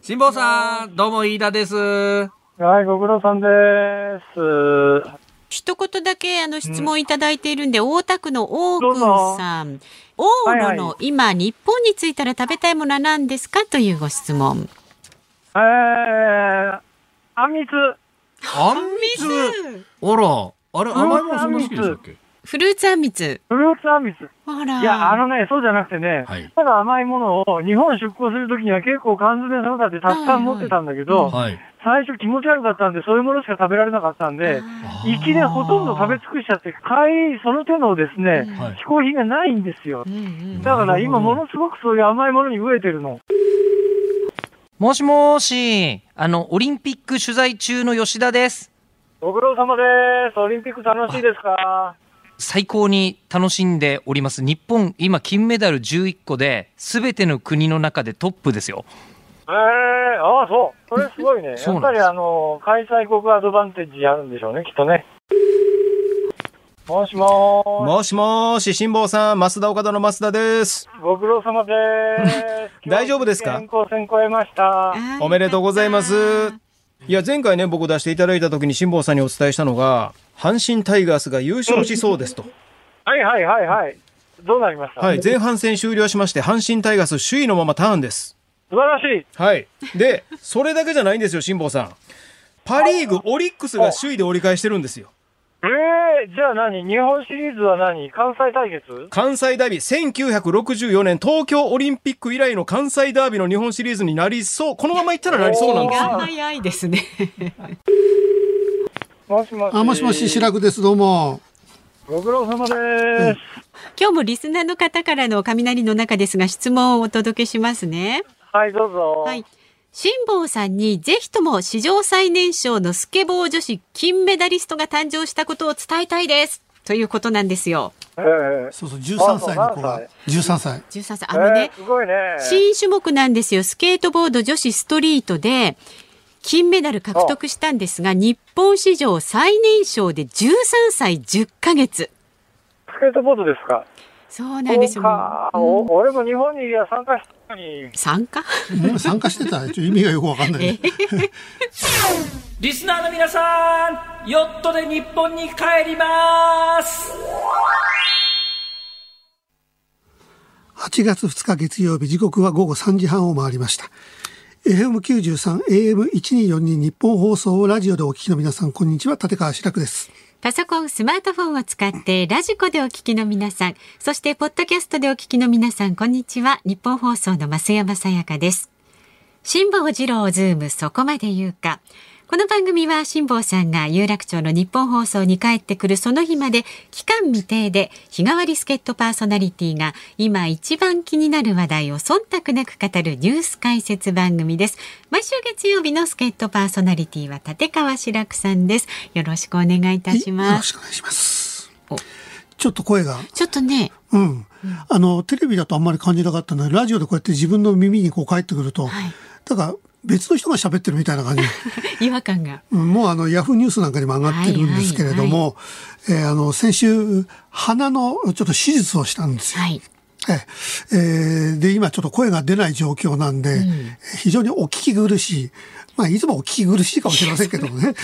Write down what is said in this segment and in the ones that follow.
辛坊さん、どうも飯田です。はい、ご苦労さんです。一言だけあの質問いただいているんで、大田区の大くどうぞんさん。往はいはい路の今、日本に着いたら食べたいものは何ですか？というご質問。えー、あんみつ？あんみつあら、あれ甘いものそんな好きでしたっけ？フルーツあんみつ。フルーツあんみつ。あら。いや、あのね、そうじゃなくてね、はい。ただ甘いものを日本出港するときには結構缶詰ソーダってたくさん持ってたんだけど、はい。最初気持ち悪かったんで、そういうものしか食べられなかったんで、行きでほとんど食べ尽くしちゃって、帰り、その手のですね、はい嗜好品がないんですよう。んうんだから今ものすごくそういう甘いものに飢えてるの。もしもーし、あの、オリンピック取材中の吉田です。ご苦労様です。オリンピック楽しいですか最高に楽しんでおります。日本、今、金メダル11個で、すべての国の中でトップですよ。ええああ、そう。それすごいね。やっぱりあの、開催国アドバンテージあるんでしょうね、きっとね。もしもーもしもーし、辛坊さん、増田岡田の増田です。し、ご苦労様でーす。大丈夫ですか？健康戦超えました。おめでとうございます。いや、前回ね、僕出していただいた時に辛坊さんにお伝えしたのが、阪神タイガースが優勝しそうですと。はいはいはいはい。どうなりました？はい、前半戦終了しまして、阪神タイガース首位のままターンです。素晴らしい。はい。で、それだけじゃないんですよ、辛坊さん。パリーグ、オリックスが首位で折り返してるんですよ。ええじゃあ何？日本シリーズは何？関西対決？関西ダービー、1964年東京オリンピック以来の関西ダービーの日本シリーズになりそう。このままいったらなりそうなんですよ。が早いですね。もしもし。あ、もしもし、白くです。どうも。ご苦労様でーす。今日もリスナーの方からの雷の中ですが質問をお届けしますね。はい、どうぞ。はい。辛坊さんにぜひとも史上最年少のスケボー女子金メダリストが誕生したことを伝えたいです。ということなんですよ。ええそうそう、13歳の子があそう。13歳。13歳。あのね、ええすごいね。新種目なんですよ。スケートボード女子ストリートで、金メダル獲得したんですが、日本史上最年少で13歳10ヶ月。スケートボードですか？そうなんですよ。俺も日本にいりゃ参加したのに。参加？もう参加してたらちょっと意味がよくわかんない。リスナーの皆さん、ヨットで日本に帰ります8月2日月曜日、時刻は午後3時半を回りました。FM93、AM1242 日本放送をラジオでお聞きの皆さん、こんにちは。立川志らくです。パソコン、スマートフォンを使ってラジコでお聞きの皆さん、そしてポッドキャストでお聞きの皆さん、こんにちは。ニッポン放送の増山さやかです。辛坊治郎ズームそこまで言うか。この番組は辛坊さんが有楽町のニッポン放送に帰ってくるその日まで期間未定で日替わり助っ人パーソナリティが今一番気になる話題を忖度なく語るニュース解説番組です。毎週月曜日の助っ人パーソナリティは立川志らくさんです。よろしくお願いいたしよます。ろしくお願いしますお。ちょっと声が、ちょっとね、うん。あの、テレビだとあんまり感じなかったので、ラジオでこうやって自分の耳にこう返ってくると、はいだから別の人が喋ってるみたいな感じ。違和感が。うんもうあの、ヤフーニュースなんかにも上がってるんですけれども、えーあの、先週、鼻のちょっと手術をしたんですよ。はい。ええーで、今ちょっと声が出ない状況なんで、非常にお聞き苦しい。まあ、いつもお聞き苦しいかもしれませんけどもね。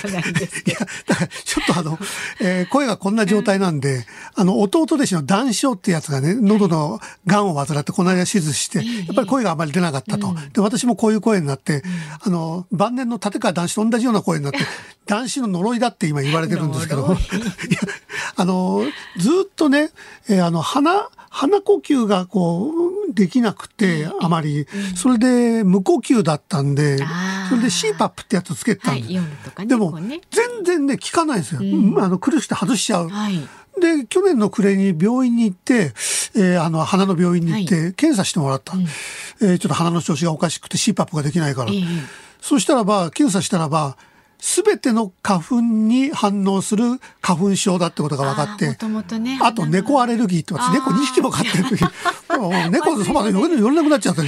いや、だからちょっとあの、えー声がこんな状態なんで、あの、弟弟子の談笑ってやつがね、喉の癌を患ってこの間手術して、やっぱり声があまり出なかったと。で、私もこういう声になって、あの、晩年の立川談志と同じような声になって、談志の呪いだって今言われてるんですけども。いや、あの、ずっとね、えーあの、鼻、鼻呼吸がこう、できなくて、あまり、それで無呼吸だったんでそれで CPAP ってやつつけてたんで。でも全然ね、効かないんですよ。あの、苦しくて外しちゃう。はい。で、去年の暮れに病院に行って、えーあの、鼻の病院に行って、検査してもらった。えーちょっと鼻の調子がおかしくて CPAP ができないから。ええそしたらば、検査したらば、すべての花粉に反応する花粉症だってことが分かっても、ともとね。あと猫アレルギーって私猫2匹も飼ってる時 猫のそばで寄れなくなっちゃった。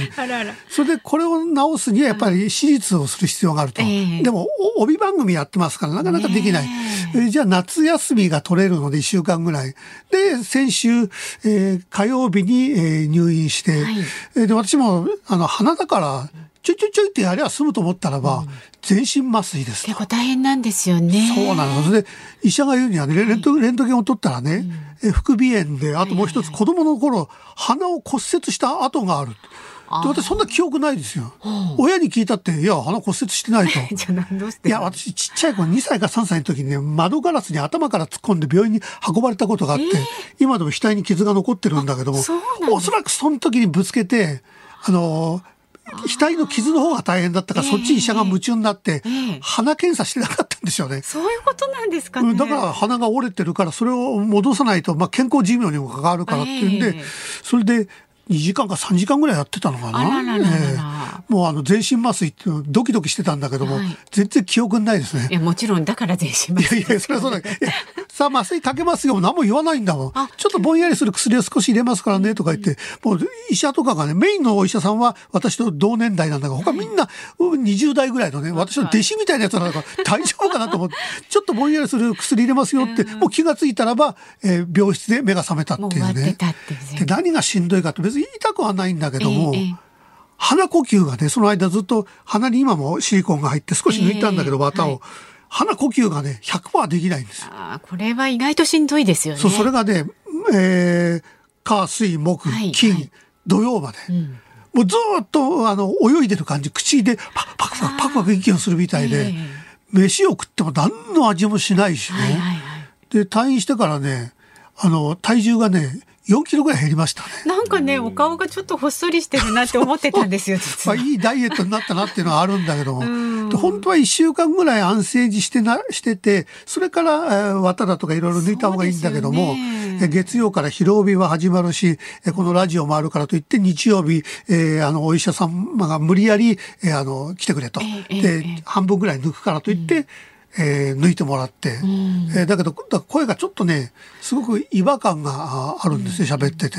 それでこれを治すにはやっぱり手術をする必要があると。ええでもお帯番組やってますからなかなかできない。ねえじゃあ夏休みが取れるので1週間ぐらい。で、先週、えー火曜日に、えー入院して、はいえーで私もあの鼻だからちょいちょいちょいってやりゃ済むと思ったらば、全身麻酔ですと結構大変なんですよね。そうなの。それで、医者が言うにはね、レントレントゲンを取ったらね、え副鼻炎で、あともう一つ子供の頃、鼻を骨折した跡がある。で私そんな記憶ないですよ。親に聞いたって、いや、鼻骨折してないと。じゃあ何どうして？いや、私ちっちゃい頃2歳か3歳の時にね、窓ガラスに頭から突っ込んで病院に運ばれたことがあって、今でも額に傷が残ってるんだけどもおそらくその時にぶつけて、あの、額の傷の方が大変だったから、ええそっちに医者が夢中になってええ、鼻検査してなかったんですよね。そういうことなんですかね。うんだから鼻が折れてるからそれを戻さないと、まあ、健康寿命にも関わるからっていうんで、ええそれで2時間か3時間ぐらいやってたのかな。もうあの全身麻酔ってドキドキしてたんだけども、はい全然記憶にないですねい。や、もちろん、だから全身麻酔いやいや、それはそうだけど。さあ、麻酔かけますよ。何も言わないんだもん。あ。ちょっとぼんやりする薬を少し入れますからね、とか言って、もう医者とかがね、メインのお医者さんは私と同年代なんだが、他みんなうん20代ぐらいのね、私の弟子みたいなやつなんだから、大丈夫かなと思って、ちょっとぼんやりする薬入れますよって、もう気がついたらば、えー病室で目が覚めたっていうね。で、何がしんどいかって別に痛くはないんだけども、ええええ。鼻呼吸がね、その間ずっと鼻に今もシリコンが入って少し抜いたんだけど、ええ綿を。はい鼻呼吸がね、100%できないんですよ。あーこれは意外としんどいですよね。そう、それがね、えー、火、水、木はい、金、はい土曜まで。うんもうずーっと、あの、泳いでる感じ、口でパクパクパクパクパク息をするみたいで、え飯を食っても何の味もしないしね。はいはいはい。で、退院してからね、あの、体重がね、4キロぐらい減りましたね。なんかね、お顔がちょっとほっそりしてるなって思ってたんですよ、実まあ、は。いいダイエットになったなっていうのはあるんだけども、本当は1週間ぐらい安静時してなしててそれから、えー綿だとかいろいろ抜いた方がいいんだけども、ね。え月曜から疲労日は始まるしえこのラジオもあるからといって日曜日、えーあのお医者様が無理やり、えーあの来てくれと、えええでえ半分ぐらい抜くからといって、えー抜いてもらって、えーだけど声がちょっとねすごく違和感がああるんですよ喋ってて、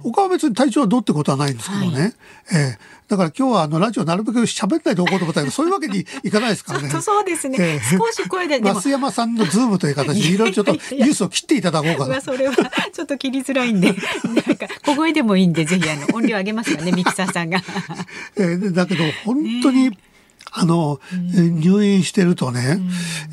他は別に体調はどうってことはないんですけどね、えーだから今日はあのラジオなるべく喋んないでおこうと思ったけどそういうわけにいかないですからね。そうですね。ええ少し声で増山さんのズームという形でいろいろちょっと ニュースを切っていただこうかな。それはちょっと切りづらいんで なんか小声でもいいんでぜひあの音量上げますからねミキサーさんが。えーだけど本当に、あの、えー入院してるとね、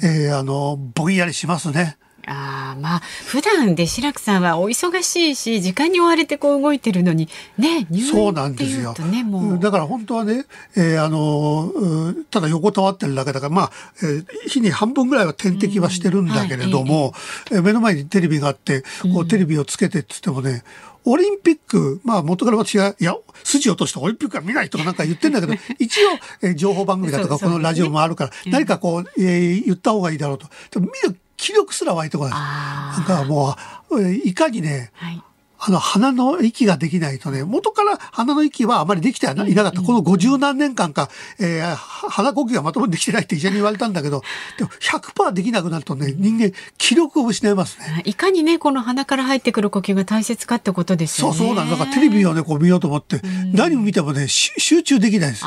えーあのぼんやりしますね。ああまあ普段で白くさんはお忙しいし時間に追われてこう動いてるのにね入そう院なんですよっていうと。ねもううんだから本当はね、えーあの、うんただ横たわってるだけだから、まあ、えー日に半分ぐらいは点滴はしてるんだけれども、えー目の前にテレビがあって、こうテレビをつけてっつってもね、オリンピック、まあ元から私が、いや、筋落としてオリンピックは見ないとかなんか言ってんだけど、一応、えー情報番組だとかこのラジオもあるから、何かこう、えー言った方がいいだろうと。でも見る気力すら湧いてこない。あなんかもう、えーいかにね、はいあの、鼻の息ができないとね、元から鼻の息はあまりできてはいなかった。この50何年間か、えーは鼻呼吸がまともにできてないって医者に言われたんだけど、でも100%できなくなるとね、人間、気力を失いますね。いかにねこの鼻から入ってくる呼吸が大切かってことですよねそうそうなんだ。だからテレビをね、こう見ようと思って、何を見てもね、し集中できないです。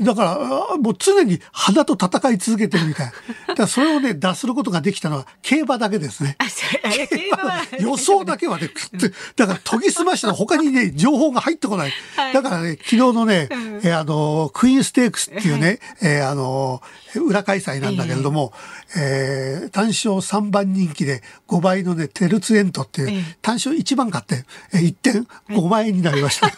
だから、もう常に鼻と戦い続けてるみたい。だからそれをね、脱することができたのは競馬だけですね。競馬は予想だけはね、だから研ぎ澄ましたら他にね、情報が入ってこない。はい。だからね、昨日のね、うん。えーあの、クイーンステークスっていうね、えーあの、裏開催なんだけれども、えー単勝3番人気で5倍のね、テルツエントっていう、ええ。単勝1番買って、えー1点5万円になりました。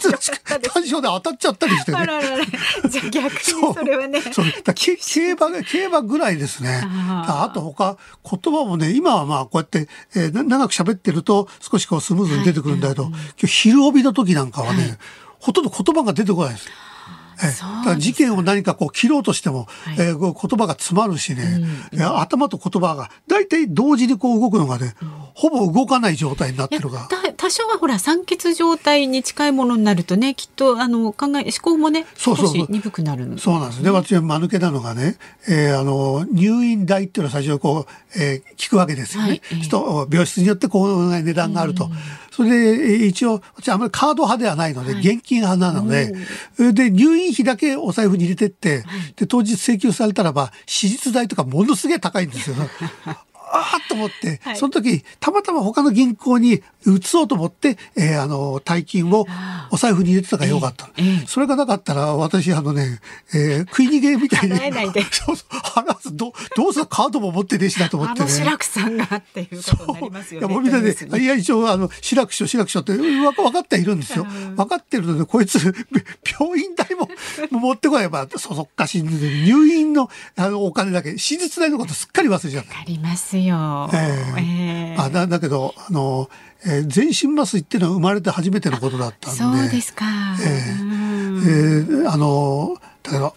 珍しく単勝で当たっちゃったりしてね。あららら。じゃあ逆にそれはねそう。だからけ競馬が、競馬ぐらいですね。あー。あと他、言葉もね、今はまあこうやって、えーな長く喋ってると少しこうスムーズに出てくるんだけど、今日昼帯の時なんかはね、ほとんど言葉が出てこないです。事件を何かこう切ろうとしても、はい。えー言葉が詰まるしね、いや頭と言葉が大体同時にこう動くのがね、ほぼ動かない状態になってるが。た多少はほら酸欠状態に近いものになるとねきっとあの考え思考もね少し鈍くなるの。そうなんですね。私は間抜けなのがね、えーあの、入院代っていうのは最初にこう、えー聞くわけですよね。はいええ。人、病室によってこういう値段があると。それで、えー一応、私あんまりカード派ではないので、はい。現金派なので、で、入院費だけお財布に入れてって、で、当日請求されたらば、手術代とかものすげえ高いんですよ。ああと思って、はいその時、たまたま他の銀行に移そうと思って、えーあの、大金をお財布に入れてたからよかった。ええそれがなかったら、私、あのね、えー食い逃げみたいに。払えないで そうそう、払わず、ど、どうせカードも持ってねえしなと思ってね。あの志らくさんがっていうことになりますよいや、ね。もうみんなでいや、一応、あの、志らく師匠、志らく師匠って、分かってはいるんですよ。分かってるので、こいつ、病院代も 持ってこないば、そそっかし入院の、あの、お金だけ、手術代のことすっかり忘れちゃった。ありますよ。ええ。ええ。あだだけど、あの、えー全身麻酔っていうのは生まれて初めてのことだったんで。そうですか。ええ。うん。えーあの、だけど、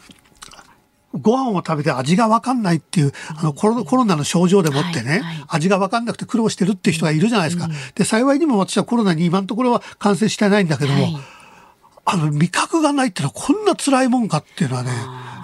ご飯を食べて味が分かんないっていう、あのコロコロナの症状でもってね、はいはい。味が分かんなくて苦労してるっていう人がいるじゃないですか。で、幸いにも私はコロナに今のところは感染してないんだけども、はい。あの、味覚がないっていうのはこんな辛いもんかっていうのはね、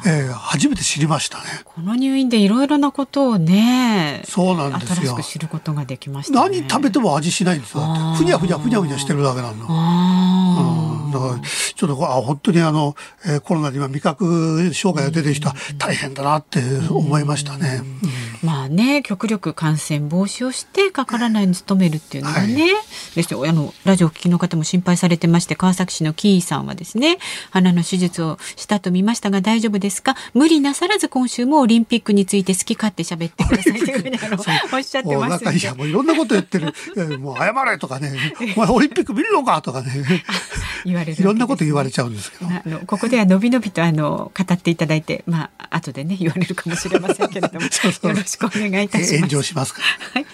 えー初めて知りましたね。この入院でいろいろなことをね、そうなんですよ新しく。知ることができました、ね。何食べても味しないんですよ。ふにゃふにゃふにゃふにゃしてるだけなの。あうんだから、ちょっとあ、本当にあの、えーコロナで今味覚障害が出てる人は大変だなって思いましたね。うんーまあね、極力感染防止をしてかからないように努めるっていうのがね、はいですよ。あのラジオを聞きの方も心配されてまして、川崎市のキーさんはですね、鼻の手術をしたと見ましたが大丈夫ですか？無理なさらず今週もオリンピックについて好き勝手喋ってくださいというふうに おっしゃってますんでなんかいや、もういろんなこと言ってる。えーもう謝れとかね、お前オリンピック見るのかとかね、言われるねいろんなこと言われちゃうんですけど。あのここではのびのびとあの語っていただいて、まあ後でね言われるかもしれませんけれども、そうそうよろしくお願いいたします。します。はい。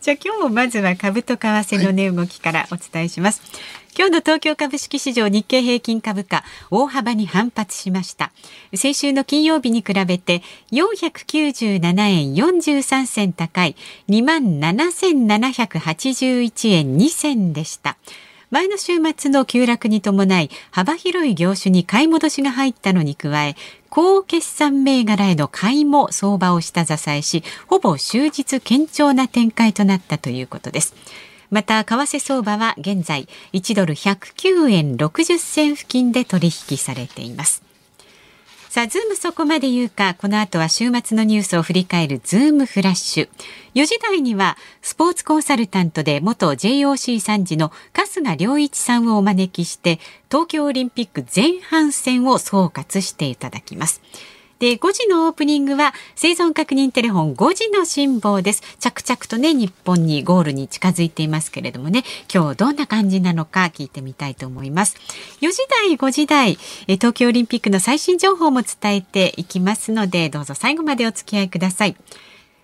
じゃあ今日もまずは株と為替の値動きからお伝えします。今日の東京株式市場日経平均株価大幅に反発しました。先週の金曜日に比べて497円43銭高い27,781円2銭でした。前の週末の急落に伴い幅広い業種に買い戻しが入ったのに加え高決算銘柄への買いも相場を下支えしほぼ終日堅調な展開となったということです。また為替相場は現在1ドル109円60銭付近で取引されています。さあ、ズームそこまで言うか、この後は週末のニュースを振り返るズームフラッシュ。4時台には、スポーツコンサルタントで元 JOC 参事の春日良一さんをお招きして、東京オリンピック前半戦を総括していただきます。で、5時のオープニングは生存確認テレフォン5時の辛抱です。着々とね、日本にゴールに近づいていますけれどもね、今日どんな感じなのか聞いてみたいと思います。4時台、5時台、え東京オリンピックの最新情報も伝えていきますので、どうぞ最後までお付き合いください。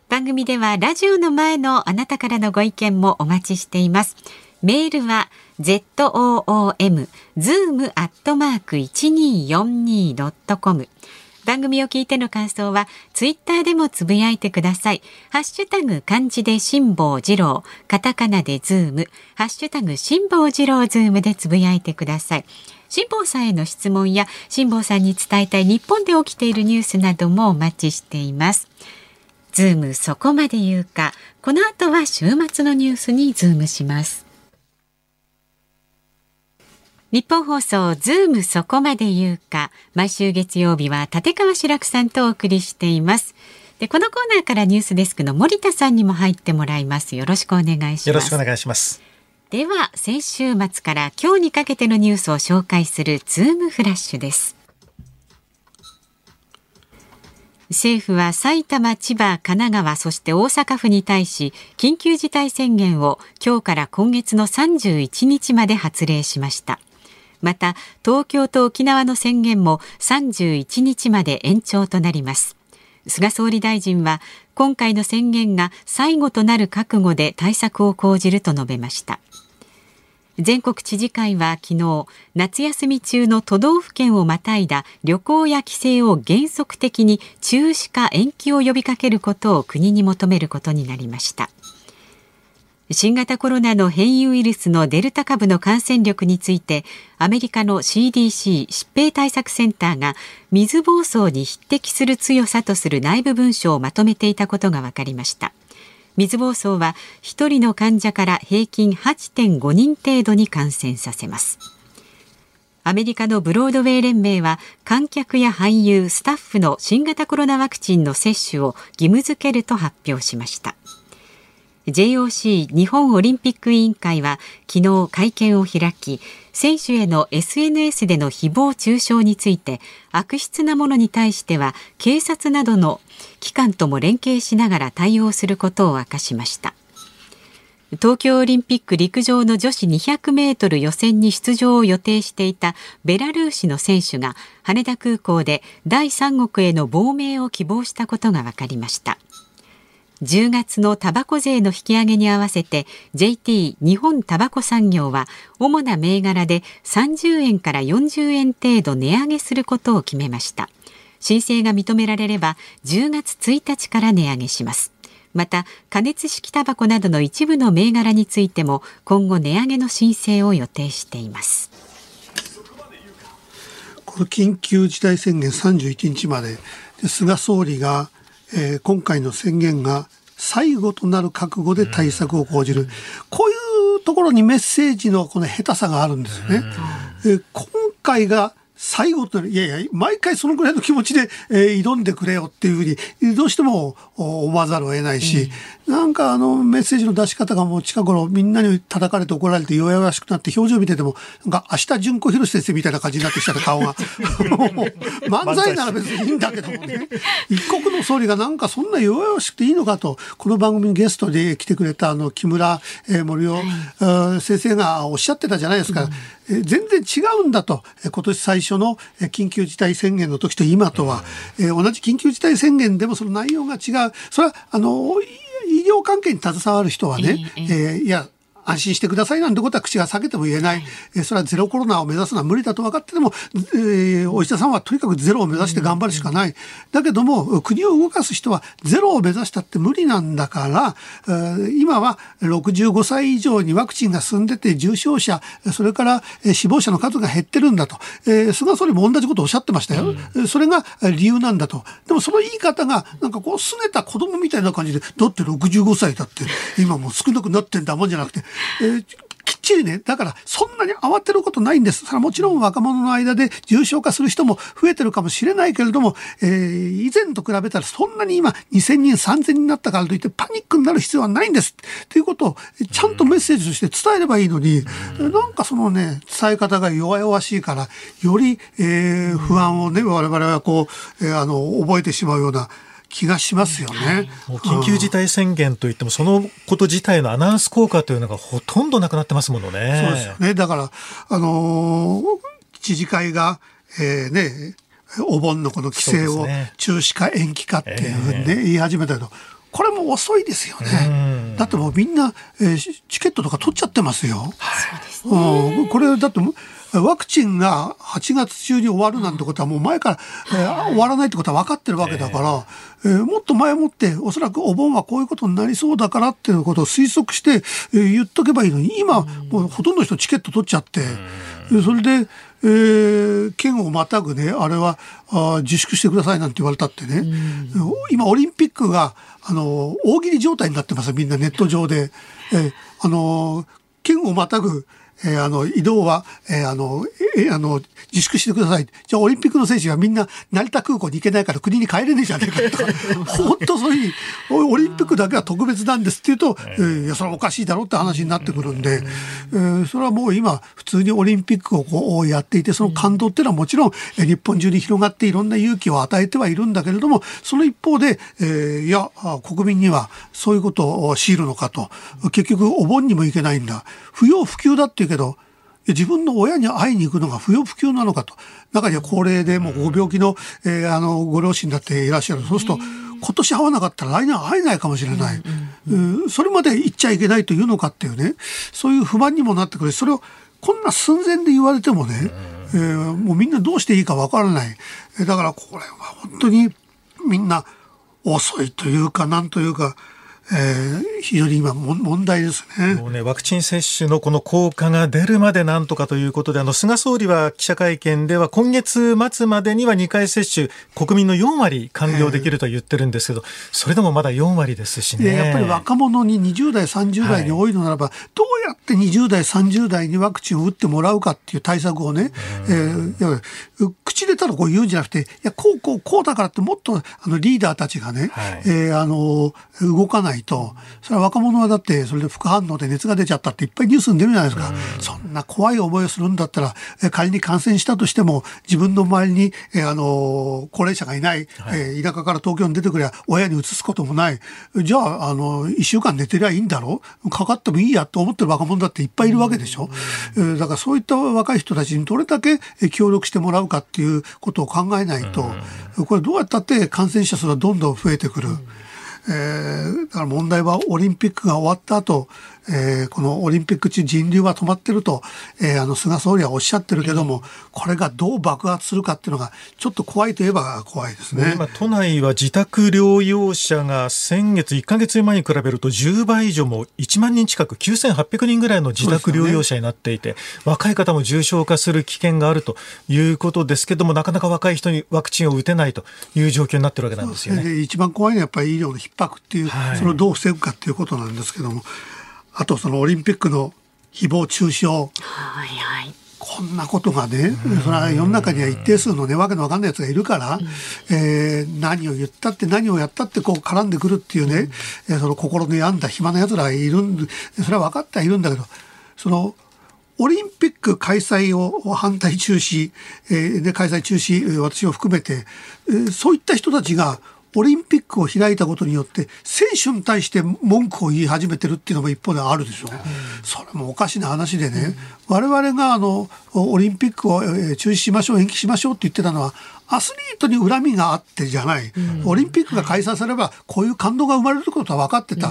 番組ではラジオの前のあなたからのご意見もお待ちしています。メールは zoom zoom アットマーク 1242.com 番組を聞いての感想はツイッターでもつぶやいてください。ハッシュタグ漢字で辛坊治郎、カタカナでズーム、ハッシュタグ辛坊治郎ズームでつぶやいてください。辛坊さんへの質問や辛坊さんに伝えたい日本で起きているニュースなどもお待ちしています。ズームそこまで言うか。この後は週末のニュースにズームします。ニッポン放送ズームそこまで言うか。毎週月曜日は立川志らくさんとお送りしています。で、このコーナーからニュースデスクの森田さんにも入ってもらいます。よろしくお願いします。よろしくお願いします。では、先週末から今日にかけてのニュースを紹介するズームフラッシュです。政府は埼玉、千葉、神奈川、そして大阪府に対し、緊急事態宣言を今日から今月の31日まで発令しました。また、東京と沖縄の宣言も31日まで延長となります。菅総理大臣は、今回の宣言が最後となる覚悟で対策を講じると述べました。全国知事会は昨日夏休み中の都道府県をまたいだ旅行や帰省を原則的に中止か延期を呼びかけることを国に求めることになりました新型コロナの変異ウイルスのデルタ株の感染力についてアメリカの CDC 疾病対策センターが水疱瘡に匹敵する強さとする内部文書をまとめていたことが分かりました。水疱瘡は1人の患者から平均8.5人程度に感染させます。アメリカのブロードウェイ連盟は観客や俳優スタッフの新型コロナワクチンの接種を義務付けると発表しました。JOC 日本オリンピック委員会は昨日会見を開き選手への SNS での誹謗中傷について悪質なものに対しては警察などの機関とも連携しながら対応することを明かしました。東京オリンピック陸上の女子200メートル予選に出場を予定していたベラルーシの選手が羽田空港で第三国への亡命を希望したことが分かりました。10月のタバコ税の引き上げに合わせて JT 日本タバコ産業は主な銘柄で30円から40円程度値上げすることを決めました。申請が認められれば10月1日から値上げします。また加熱式タバコなどの一部の銘柄についても今後値上げの申請を予定しています。この緊急事態宣言31日までで菅総理が、えー今回の宣言が最後となる覚悟で対策を講じる、こういうところにメッセージのこの下手さがあるんですよね。えー今回が最後といやいや、毎回そのぐらいの気持ちで、えー挑んでくれよっていうふうに、どうしてもお思わざるを得ないし、なんかあのメッセージの出し方がもう近頃みんなに叩かれて怒られて弱々しくなって表情見てても、なんか明日純子博先生みたいな感じになってきた顔が。も う漫才なら別にいいんだけどもね。一国の総理がなんかそんな弱々しくていいのかと、この番組にゲストで来てくれたあの木村、えー森尾、先生がおっしゃってたじゃないですか。えー全然違うんだと、えー今年最初のえー緊急事態宣言の時と今とは、えー同じ緊急事態宣言でもその内容が違う。それは、あの、い医療関係に携わる人はね、えいや、安心してくださいなんてことは口が裂けても言えない、えーそれはゼロコロナを目指すのは無理だと分かってても、えーお医者さんはとにかくゼロを目指して頑張るしかない。だけども、国を動かす人はゼロを目指したって無理なんだから、えー今は65歳以上にワクチンが進んでて重症者、それからえー死亡者の数が減ってるんだと。えー菅総理も同じことをおっしゃってましたよ。えーそれがえー理由なんだと。でもその言い方が、なんかこう、拗ねた子供みたいな感じで、だって65歳だって、今もう少なくなってんだもんじゃなくて、えーきっちりね、だからそんなに慌てることないんです。それはもちろん若者の間で重症化する人も増えてるかもしれないけれども、えー以前と比べたらそんなに今2000人、3000人になったからといってパニックになる必要はないんです。ということをちゃんとメッセージとして伝えればいいのに、なんかそのね、伝え方が弱々しいから、より、えー不安をね、我々はこう、えーあの、覚えてしまうような気がしますよね。もう緊急事態宣言といっても、そのこと自体のアナウンス効果というのがほとんどなくなってますものね。そうですよね。だから、あのー知事会が、えーね、お盆のこの規制を中止か延期かっていうふうにね、言い始めたけど、これも遅いですよね。だってもうみんな、えーしチケットとか取っちゃってますよ。うんこれだってワクチンが8月中に終わるなんてことはもう前から、えー終わらないってことは分かってるわけだから、えーもっと前もっておそらくお盆はこういうことになりそうだからっていうことを推測して、えー言っとけばいいのに今もうほとんどの人チケット取っちゃって、でそれで、えー県をまたぐねあれはあー自粛してくださいなんて言われたってね、今オリンピックがあの大喜利状態になってますみんなネット上で。えーあの県をまたぐえーあの、移動は、えーあの、えーあの、自粛してください。じゃあ、オリンピックの選手がみんな、成田空港に行けないから国に帰れねえじゃねえかとか、本当そういうふうに、オリンピックだけは特別なんですって言うと、えーいや、それはおかしいだろうって話になってくるんで、えーそれはもう今、普通にオリンピックをこうやっていて、その感動っていうのはもちろん、えー日本中に広がっていろんな勇気を与えてはいるんだけれども、その一方で、えーいや、あ国民にはそういうことを強いるのかと、結局お盆にも行けないんだ。不要不急だって言うけど、自分の親に会いに行くのが不要不急なのかと。中には高齢でもうご病気の、えーあの、ご両親だっていらっしゃる。そうすると、今年会わなかったら来年は会えないかもしれない。うん、それまで言っちゃいけないというのかっていうね、そういう不満にもなってくる。それをこんな寸前で言われてもね、えー、もうみんなどうしていいかわからない。だからこれは本当にみんな遅いというか、なんというか、えー、非常に今問題ですね。もうねワクチン接種のこの効果が出るまでなんとかということであの菅総理は記者会見では今月末までには2回接種国民の4割完了できると言ってるんですけど、えー、それでもまだ4割ですしね。やっぱり若者に20代30代に多いのならば、はい、どうやって20代30代にワクチンを打ってもらうかっていう対策をね、えー、口でただこう言うんじゃなくていやこうこうこうだからってもっとあのリーダーたちがね、はい、えー、あの動かないと、それは若者はだって、それで副反応で熱が出ちゃったっていっぱいニュースに出るじゃないですか。そんな怖い思いをするんだったら、仮に感染したとしても、自分の周りに、えあの、高齢者がいない、はい、え田舎から東京に出てくりゃ、親に移すこともない。じゃあ、あの、一週間寝てりゃいいんだろうかかってもいいやと思ってる若者だっていっぱいいるわけでしょ。うだからそういった若い人たちにどれだけ協力してもらうかっていうことを考えないと、これどうやったって感染者数はどんどん増えてくる。えー、だから問題はオリンピックが終わった後、えー、このオリンピック中人流は止まってると、えー、あの菅総理はおっしゃってるけども、これがどう爆発するかっていうのが、ちょっと怖いといえば怖いですね。今、都内は自宅療養者が先月1か月前に比べると10倍以上も1万人近く9800人ぐらいの自宅療養者になっていて、ね、若い方も重症化する危険があるということですけども、なかなか若い人にワクチンを打てないという状況になってるわけなんですよね。一番怖いのはやっぱり医療の逼迫っていう、はい、それをどう防ぐかっていうことなんですけども。あとそのオリンピックの誹謗中傷。はいはい。こんなことがね、それは世の中には一定数のね、わけのわかんないやつがいるから、えー、何を言ったって何をやったってこう絡んでくるっていうね、えその心の病んだ暇な奴らがいるんそれは分かってはいるんだけど、その、オリンピック開催を反対中止、えー、で開催中止、私を含めて、えー、そういった人たちがオリンピックを開いたことによって選手に対して文句を言い始めてるっていうのも一方であるでしょ。う、ん、それもおかしな話でね、うん、我々があのオリンピックを中止しましょう延期しましょうって言ってたのはアスリートに恨みがあってじゃない、うん、オリンピックが開催されればこういう感動が生まれることは分かってた、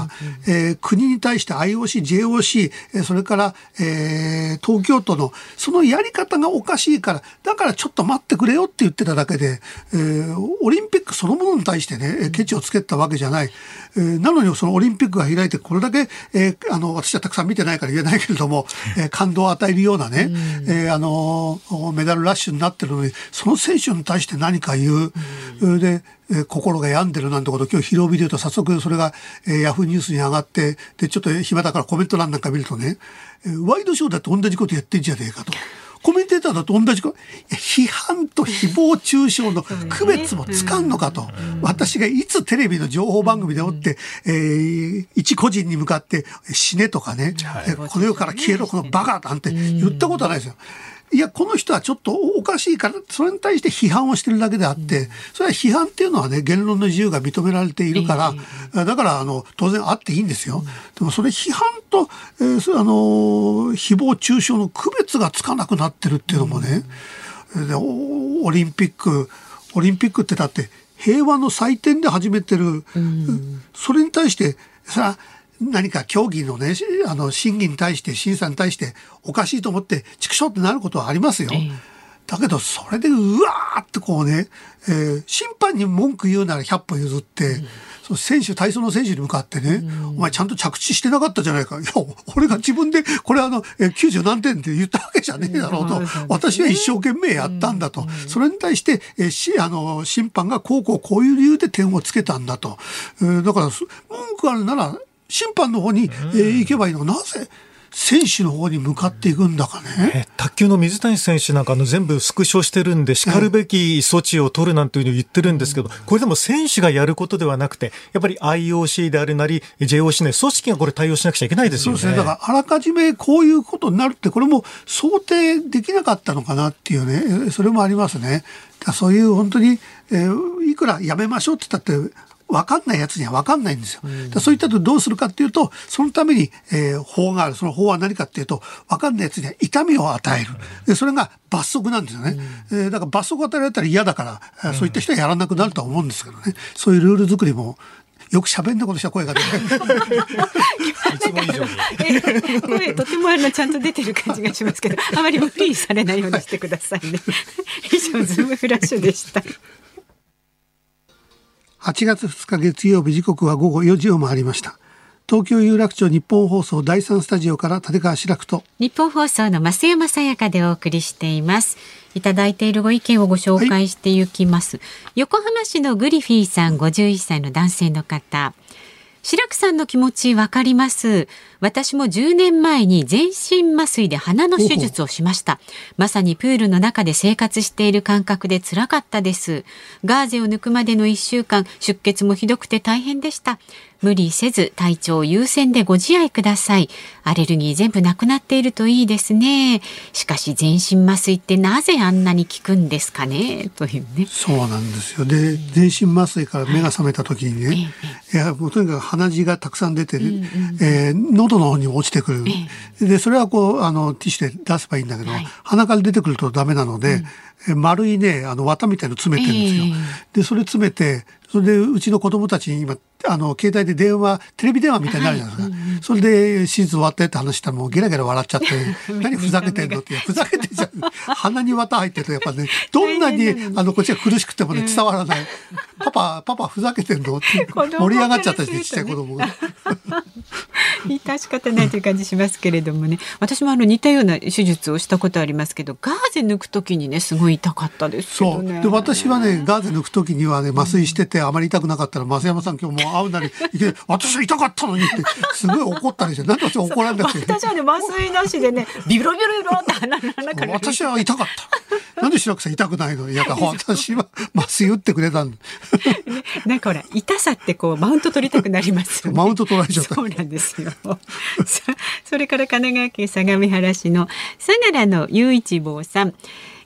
うん、えー、国に対して IOC、JOC、それから、えー、東京都のそのやり方がおかしいからだからちょっと待ってくれよって言ってただけで、えー、オリンピックそのものに対してねケチをつけたわけじゃない、えー、なのにそのオリンピックが開いてこれだけ、えー、あの私はたくさん見てないから言えないけれども、えー、感動を与えるようなね、うん、えー、あのメダルラッシュになってるのにその選手に対してして何か言う、うん、で、え心が病んでるなんてこと今日広尾ビデオと早速それが、えー、ヤフーニュースに上がってでちょっと暇だからコメント欄なんか見るとね、えー、ワイドショーだって同じことやってんじゃねえかと。コメンテーターだと同じこと批判と誹謗中傷の区別もつかんのかと、私がいつテレビの情報番組でおって、えー、一個人に向かって死ねとかね、この世から消えろこのバカなんて言ったことはないですよ。いや、この人はちょっとおかしいから、それに対して批判をしてるだけであって、それは批判っていうのはね、言論の自由が認められているから、だから、あの、当然あっていいんですよ。でもそれ批判と、えー、あの、誹謗中傷の区別がつかなくなってるっていうのもね、でオリンピック、オリンピックってだって平和の祭典で始めてる、それに対して、さ何か競技のね、あの、審議に対して、審査に対しておかしいと思って、畜生ってなることはありますよ。だけど、それでうわーってこうね、えー、審判に文句言うなら100歩譲って、うん、その選手、体操の選手に向かってね、うん、お前ちゃんと着地してなかったじゃないか。いや、俺が自分で、これあの、え90何点って言ったわけじゃねえだろうと。うん、私は一生懸命やったんだと。それに対して、えし、あの、審判がこうこうこういう理由で点をつけたんだと。えー、だから、文句あるなら、審判の方に、えー、行けばいいのなぜ選手の方に向かっていくんだかね。卓球の水谷選手なんかの全部スクショしてるんで、しかるべき措置を取るなんていうのを言ってるんですけど、これでも選手がやることではなくて、やっぱり IOC であるなり、JOC ね、組織がこれ対応しなくちゃいけないですよね。そうですね。だから、あらかじめこういうことになるって、これも想定できなかったのかなっていうね、それもありますね。そういう本当に、えー、いくらやめましょうって言ったって、分かんないやつには分かんないんですよ。うそういったとどうするかっていうと、そのために、えー、法がある。その法は何かっていうと、分かんないやつには痛みを与える。でそれが罰則なんですよね。えー、だから罰則を与えられたら嫌だから、そういった人はやらなくなるとは思うんですけどね。そういうルール作りもよく喋んなことした声が出る。いつも以上に。声とてもあのちゃんと出てる感じがしますけど、あまり無理されないようにしてくださいね。以上ズームフラッシュでした。8月2日月曜日時刻は午後4時を回りました。東京有楽町日本放送第三スタジオから立川志らくと日本放送の増山さやかでお送りしています。いただいているご意見をご紹介していきます。横浜市のグリフィーさん51歳の男性の方。白くさんの気持ちわかります。私も10年前に全身麻酔で鼻の手術をしました。まさにプールの中で生活している感覚で辛かったです。ガーゼを抜くまでの1週間、出血もひどくて大変でした。無理せず体調優先でご自愛ください。アレルギー全部なくなっているといいですね。しかし全身麻酔ってなぜあんなに効くんですかね？というね。そうなんですよ。で全身麻酔から目が覚めた時にね、いやもうとにかく鼻血がたくさん出て、ねえー喉の方に落ちてくる、でそれはこうあのティッシュで出せばいいんだけど、鼻から出てくるとダメなので、えー丸いねあの綿みたいの詰めてるんですよ。でそれ詰めてそれでうちの子供たちに今あの携帯で電話テレビ電話みたいになるじゃないですか、それで手術終わってって話したらもうゲラゲラ笑っちゃって何ふざけてんのってふざけてんじゃん。鼻に綿入ってるとやっぱねどんなにあのこっちが苦しくてもね伝わらない、パパパパふざけてんのって盛り上がっちゃったりしてちっちゃい子供が。致し方ないという感じしますけれどもね。私もあの似たような手術をしたことありますけどガーゼ抜く時にねすごい痛かったですけそう。で、私はね、ガーゼ抜くときにはね、麻酔してて、あまり痛くなかったら、増山さん今日もう会うなり、私は痛かったのにって、すごい怒ったりして、なんで私怒られなくて。私はね麻酔なしでねビロビロビロって鼻の中から私は痛かった？なんで白くさん痛くないのいや、私は麻酔打ってくれたんだ。なんかほら痛さってこうマウント取りたくなりますよねマウント取られちゃったそうなんですよ そそれから神奈川県相模原市の相良の雄一坊さん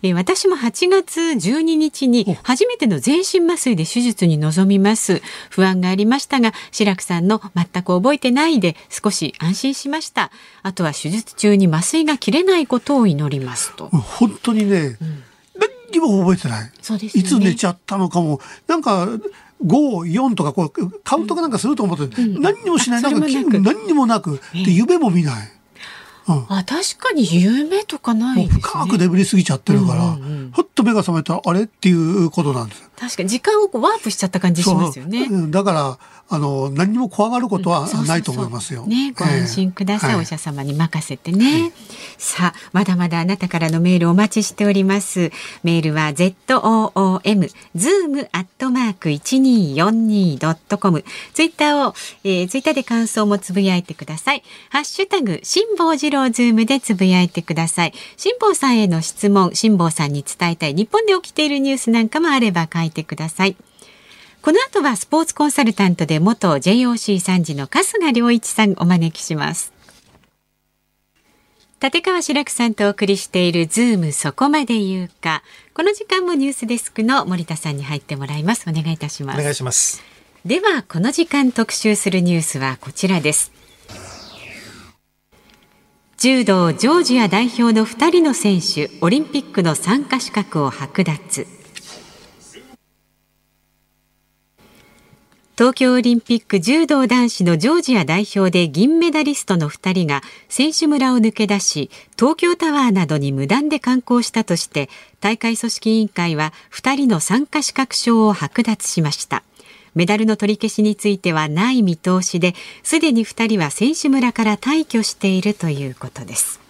えー私も8月12日に初めての全身麻酔で手術に臨みます不安がありましたが白くさんの全く覚えてないで少し安心しましたあとは手術中に麻酔が切れないことを祈りますと本当にね、何にも覚えてない。そうですよねいつ寝ちゃったのかも。なんか、5、4とかこう、カウントかなんかすると思って、何にもしない。あなんか、それもなく何にもなく。で、夢も見ない。うん。あ確かに夢とかないね。深く眠りすぎちゃってるから、ふっと目が覚めたら、あれ？っていうことなんですよ。確かに時間をこうワープしちゃった感じしますよね。だから、あの、何にも怖がることはないと思いますよ。ね、ご安心ください、ええお医者様に任せてね。さあ、まだまだあなたからのメールお待ちしております。メールは z o o m zoom アットマーク一二四二ドットコム。ツイッターを、えー、ツイッターで感想もつぶやいてください。ハッシュタグ辛坊治郎ズームでつぶやいてください。辛坊さんへの質問、辛坊さんに伝えたい日本で起きているニュースなんかもあれば書いてください。この後はスポーツコンサルタントで元 JOC 参事の春日良一さんお招きします。立川志らくさんとお送りしているズームそこまで言うか。この時間もニュースデスクの森田さんに入ってもらいます。お願いいたします。お願いします。ではこの時間特集するニュースはこちらです柔道ジョージア代表の2人の選手オリンピックの参加資格を剥奪東京オリンピック柔道男子のジョージア代表で銀メダリストの2人が選手村を抜け出し東京タワーなどに無断で観光したとして大会組織委員会は2人の参加資格証を剥奪しましたメダルの取り消しについてはない見通しで、すでに2人は選手村から退去しているということです。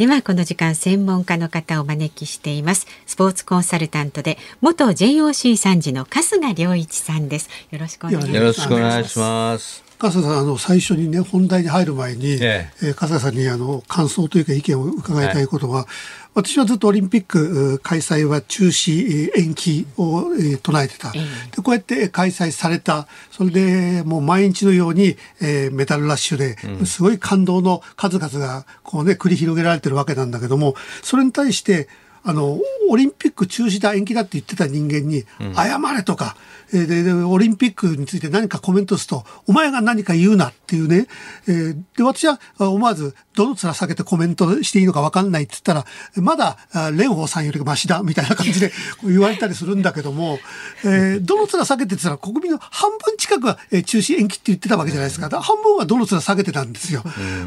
ではこの時間専門家の方をお招きしています。スポーツコンサルタントで元 JOC 参事の春日良一さんです。よろしくお願いします。よろしくお願いします。春日さん、あの、最初にね、本題に入る前に、えええー春日さんに、あの、感想というか意見を伺いたいことは、私はずっとオリンピックう開催は中止、えー延期を、えー唱えてた。で、こうやって開催された。それで、もう毎日のように、えーメダルラッシュで、すごい感動の数々が、こうね、繰り広げられてるわけなんだけども、それに対して、あの、オリンピック中止だ延期だって言ってた人間に、謝れとか、えーででオリンピックについて何かコメントすると、お前が何か言うなっていうね、えーで、私はあ思わず、どの面下げてコメントしていいのか分かんないって言ったら、まだ、あ蓮舫さんよりマシだ、みたいな感じで 言われたりするんだけども、えーどの面下げてって言ったら、国民の半分近くは、えー中止延期って言ってたわけじゃないですか。だから半分はどの面下げてたんですよ。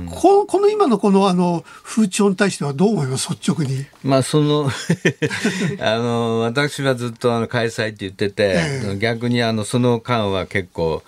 このこの今のこの、あの、風潮に対してはどう思います？率直に。まあその あの私はずっとあの開催って言ってて、え逆にあのその間は結構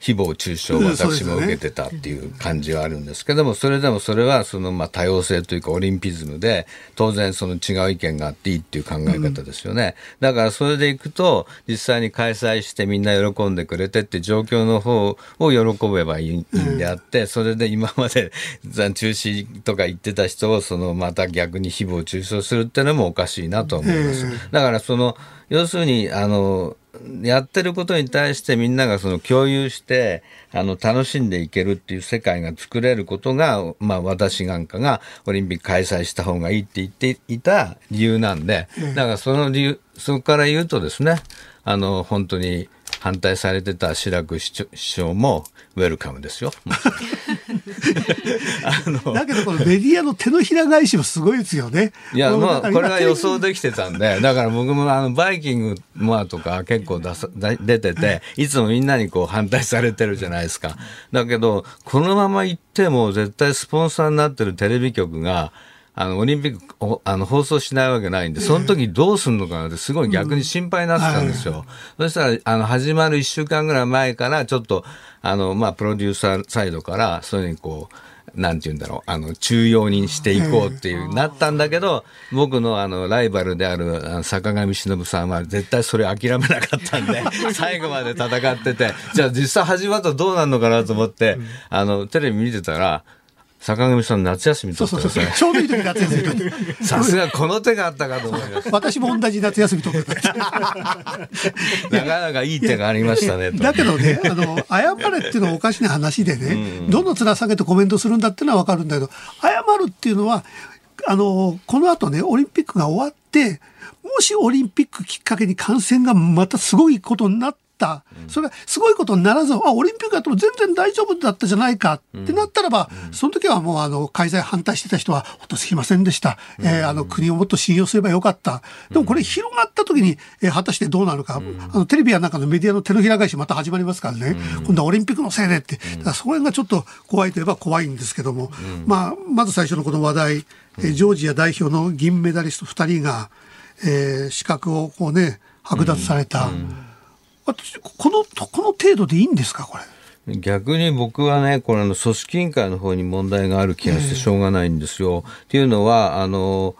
誹謗中傷を私も受けてたっていう感じはあるんですけどもそれでもそれはそのまあ多様性というかオリンピズムで当然その違う意見があっていいっていう考え方ですよね、だからそれでいくと実際に開催してみんな喜んでくれてって状況の方を喜べばいいんであってそれで今までざ中止とか言ってた人をそのまた逆に誹謗中傷するっていうのもおかしいなと思います。だからその要するにあのやってることに対してみんながその共有してあの楽しんでいけるっていう世界が作れることが、まあ、私なんかがオリンピック開催した方がいいって言っていた理由なんでだからその理由そこから言うとですねあの本当に反対されてた志らく市長もウェルカムですよ。あのだけどこのメディアの手のひら返しもすごいですよね。いや、もうまあ、これは予想できてたんで、だから僕もあの、バイキングモアとか結構出さだ出てて、いつもみんなにこう反対されてるじゃないですか。だけど、このまま行っても絶対スポンサーになってるテレビ局が、あの、オリンピックおあの放送しないわけないんで、その時どうすんのかなってすごい逆に心配になってたんですよ。そしたら、あの、始まる1週間ぐらい前から、ちょっと、あの、まあ、プロデューサーサイドから、そういうふうにこう、なんて言うんだろう、あの、中庸にしていこうっていう、なったんだけど、僕のあの、ライバルである坂上忍さんは絶対それ諦めなかったんで、最後まで戦ってて、じゃあ実際始まったらどうなるのかなと思って、あの、テレビ見てたら、坂上さん夏休みそうそうそう。ちょうどいい時夏休み。さすがこの手があったかと思いまし私も同じ夏休み取ってた。た。なかなかいい手がありましたね。とだけどね、あの、謝れっていうのはおかしな話でね、どの面下げてコメントするんだっていうのはわかるんだけど、謝るっていうのは、あの、この後ね、オリンピックが終わって、もしオリンピックきっかけに感染がまたすごいことになった、それがすごいことにならず、あ、オリンピックやっても全然大丈夫だったじゃないか。ってなったらば、その時はもうあの、開催反対してた人は、ほんとすいませんでした。えーあの、国をもっと信用すればよかった。でもこれ広がった時に、えー果たしてどうなるか、あの、テレビやなんかのメディアの手のひら返しまた始まりますからね、今度はオリンピックのせいでって、だからそこがちょっと怖いといえば怖いんですけども、まあ、まず最初のこの話題、えージョージア代表の銀メダリスト2人が、えー資格をこうね、剥奪された。私この、この程度でいいんですか、これ？逆に僕はね、これの組織委員会の方に問題がある気がしてしょうがないんですよ。っていうのは、あの、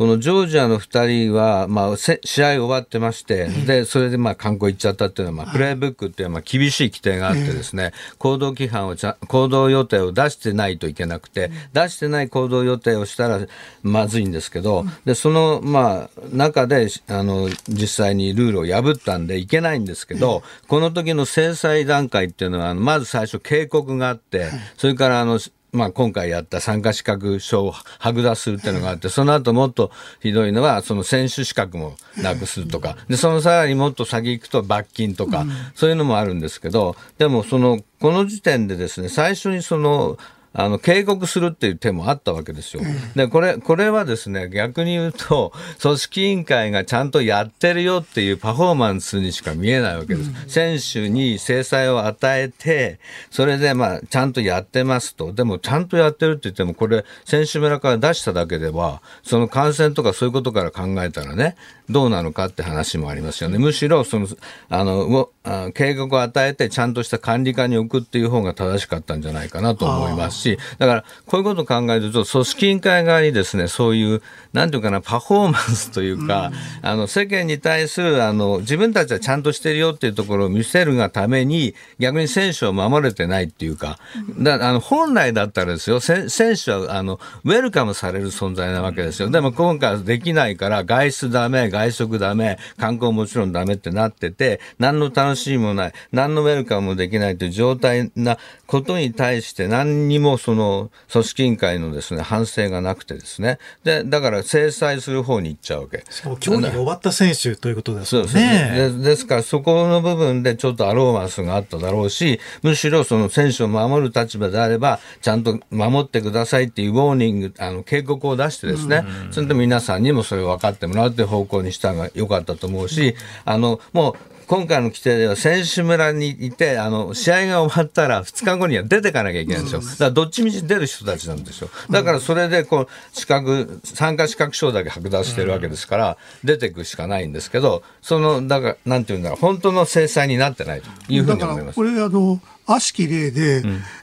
このジョージアの2人は、まあ、せ試合終わってまして、で、それでまあ観光行っちゃったっていうのは、まあ、プレイブックっていうまあ厳しい規定があってですね、行動規範をちゃん、行動予定を出してないといけなくて、出してない行動予定をしたらまずいんですけど、で、その、まあ、中で、あの、実際にルールを破ったんでいけないんですけど、この時の制裁段階っていうのは、まず最初警告があって、それからあの、まあ、今回やった参加資格証を剥奪するっていうのがあって、その後もっとひどいのは、その選手資格もなくするとか、で、そのさらにもっと先行くと罰金とか、そういうのもあるんですけど、でもその、この時点でですね、最初にその、あの、警告するっていう手もあったわけですよ。で、これ、これはですね、逆に言うと、組織委員会がちゃんとやってるよっていうパフォーマンスにしか見えないわけです。選手に制裁を与えて、それでまあ、ちゃんとやってますと。でも、ちゃんとやってるって言っても、これ、選手村から出しただけでは、その感染とかそういうことから考えたらね、どうなのかって話もありますよね。むしろ、その、あの、警告を与えて、ちゃんとした管理下に置くっていう方が正しかったんじゃないかなと思いますし、だから、こういうことを考えると、組織委員会側にですね、そういう、なんていうかな、パフォーマンスというか、あの、世間に対する、あの、自分たちはちゃんとしてるよっていうところを見せるがために、逆に選手を守れてないっていうか、だあの、本来だったらですよ、せ選手は、あの、ウェルカムされる存在なわけですよ。でも今回はできないから、外出ダメ、外食ダメ、観光もちろんダメってなってて、何の楽しみもない、何のウェルカムもできないという状態なことに対して何にももその組織委員会のですね反省がなくてですね。でだから制裁する方に行っちゃうわけ。しかも競技が終わった選手ということですよそうですねね。でですからそこの部分でちょっとアローマンスがあっただろうしむしろその選手を守る立場であればちゃんと守ってくださいっていうウォーニングあの警告を出してですね、それで皆さんにもそれを分かってもらうという方向にしたのが良かったと思うし、あのもう今回の規定では選手村にいて、あの、試合が終わったら2日後には出てかなきゃいけないんですよ。だからどっちみち出る人たちなんですよ。だからそれでこう、資格、参加資格証だけ剥奪してるわけですから、出ていくしかないんですけど、その、だから、なんていうんだろう、本当の制裁になってないというふうだに思います。からこれあの悪しき例で、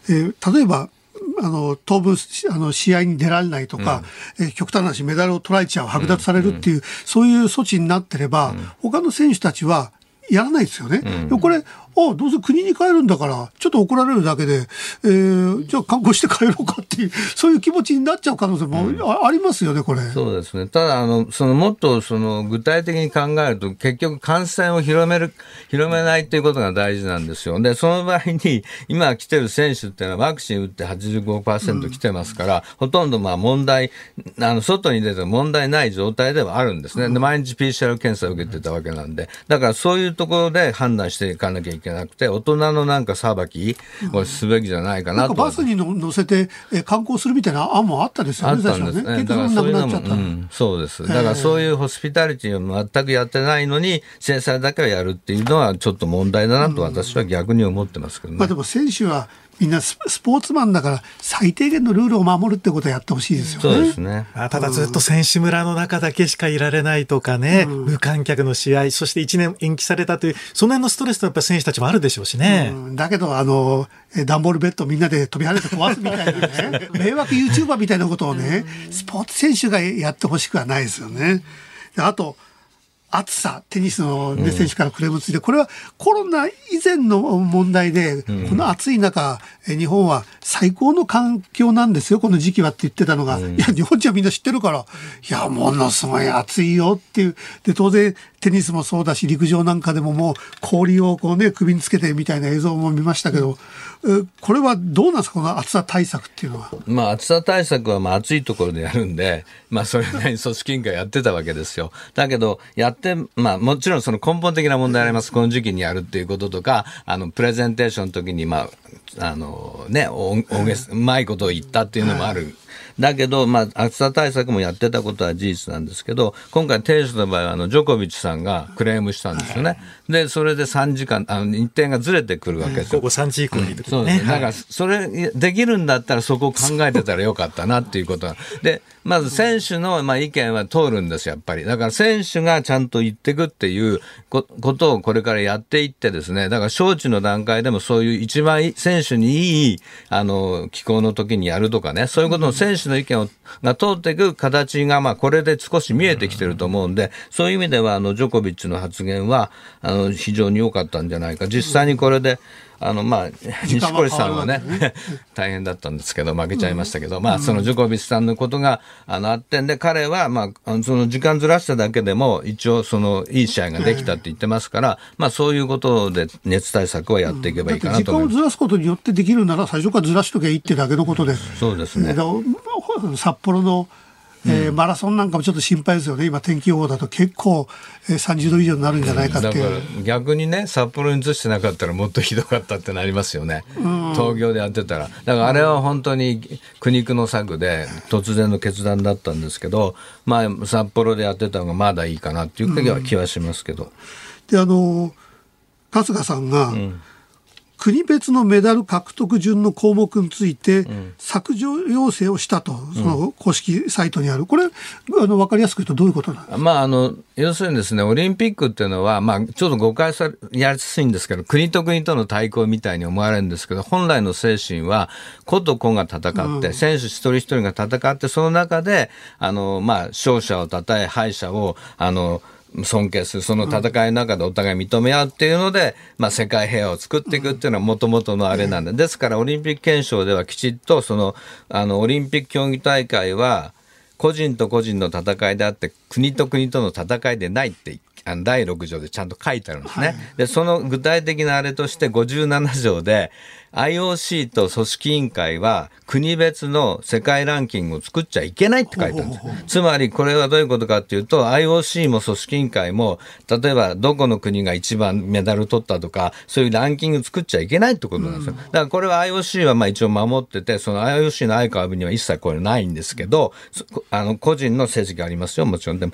えー例えばあの当分あの試合に出られないとか、えー極端な話メダルを取られちゃう剥奪されるっていう、そういう措置になってれば、他の選手たちはやらないですよね。これあどうせ国に帰るんだからちょっと怒られるだけで、えーじゃあ観光して帰ろうかっていうそういう気持ちになっちゃう可能性もあ,、ありますよねこれ。そうですね。ただ、あの、そのもっとその具体的に考えると、結局感染を広める、広めないということが大事なんですよ。で、その場合に、今来てる選手っていうのはワクチン打って85%来てますから、ほとんどまあ問題、あの、外に出て問題ない状態ではあるんですね。で、毎日 PCR 検査を受けてたわけなんで、だからそういうところで判断していかなきゃいけなくて、大人のなんか裁きをすべきじゃないかななんと。かバスにの乗せて、えー観光するみたいな案もあったですよね、あったんですね。ね。結だからそういうのも。うん、そうです。だからそういうホスピタリティを全くやってないのに、制裁だけはやるっていうのはちょっと問題だなと私は逆に思ってますけどね。まあでも選手はみんなススポーツマンだから最低限のルールを守るってことをやってほしいですよね。そうですね。あただずっと選手村の中だけしかいられないとかね、無観客の試合、そして1年延期されたという、その辺のストレスとやっぱ選手たちもあるでしょうしね。うんだけど、あの、え段ボールベッドみんなで飛び跳ねて壊すみたいな ね、迷惑 YouTuber みたいなことをね、スポーツ選手がやってほしくはないですよね。であと、暑さ、テニスの、ね、選手からクレームついて、これはコロナ以前の問題で、この暑い中、え日本は最高の環境なんですよ、この時期はって言ってたのが、いや、日本人はみんな知ってるから、いや、ものすごい暑いよっていう。で、当然、テニスもそうだし、陸上なんかでももう氷をこうね、首につけてみたいな映像も見ましたけど、えこれはどうなんですか、この暑さ対策っていうのは。まあ、暑さ対策はまあ暑いところでやるんで、まあ、それなりに組織委員会やってたわけですよ。だけど、やって、まあ、もちろんその根本的な問題あります。この時期にやるっていうこととか、あの、プレゼンテーションの時に、まあ、あの、ね、お、おげす、うまいことを言ったっていうのもある。だけど、まあ、暑さ対策もやってたことは事実なんですけど、今回、テニスの場合は、あの、ジョコビッチさんがクレームしたんですよね。で、それで3時間、あの、日程がずれてくるわけですよ。午後3時以降にとそうですね。だから、それ、できるんだったらそこを考えてたらよかったなっていうことで、まず選手の、まあ、意見は通るんです、やっぱり。だから選手がちゃんと言ってくっていうことをこれからやっていってですね、だから招致の段階でもそういう一番選手にいい、あの、気候の時にやるとかね、そういうことの選手の意見を、が通っていく形が、まあ、これで少し見えてきてると思うんで、そういう意味では、あの、ジョコビッチの発言は、あの、非常に良かったんじゃないか。実際にこれで、あの、まあ、西堀さんはね、大変だったんですけど、負けちゃいましたけど、まあ、そのジョコビッチさんのことが、あの、あってんで、彼は、まあ、その時間ずらしただけでも、一応、その、いい試合ができたって言ってますから、まあ、そういうことで熱対策はやっていけばいいかな時と思います。間をずらすことによってできるなら最初からずらしときゃいいってだけのことで。そうですね札幌の、えーマラソンなんかもちょっと心配ですよね。今天気予報だと結構、えー、30度以上になるんじゃないかって。だかいう。ら逆にね札幌に移してなかったらもっとひどかったってなりますよね。東京でやってたら。だからあれは本当に苦肉の策で突然の決断だったんですけどまあ札幌でやってた方がまだいいかなっていう気は気はしますけど、で、あの、春日さんが、国別のメダル獲得順の項目について削除要請をしたと、その公式サイトにある。これ、あの、わかりやすく言うとどういうことなんですか？まあ、あの、要するにですね、オリンピックっていうのは、まあ、ちょっと誤解されやりやすいんですけど、国と国との対抗みたいに思われるんですけど、本来の精神は、個と個が戦って、選手一人一人が戦って、その中で、あの、まあ、勝者を称え、敗者を、あの、尊敬する、その戦いの中でお互い認め合うっていうので、まあ世界平和を作っていくっていうのはもともとのあれなんで、ですからオリンピック憲章ではきちっとその、あの、オリンピック競技大会は、個人と個人の戦いであって、国と国との戦いでないって、あの第6条でちゃんと書いてあるんですね。で、その具体的なあれとして57条で、IOC と組織委員会は国別の世界ランキングを作っちゃいけないって書いてあるんです。つまりこれはどういうことかっていうと IOC も組織委員会も例えばどこの国が一番メダル取ったとかそういうランキング作っちゃいけないってことなんですよ。だからこれは IOC はまあ一応守っててその IOC の相川部には一切これないんですけどあの個人の成績ありますよもちろんでも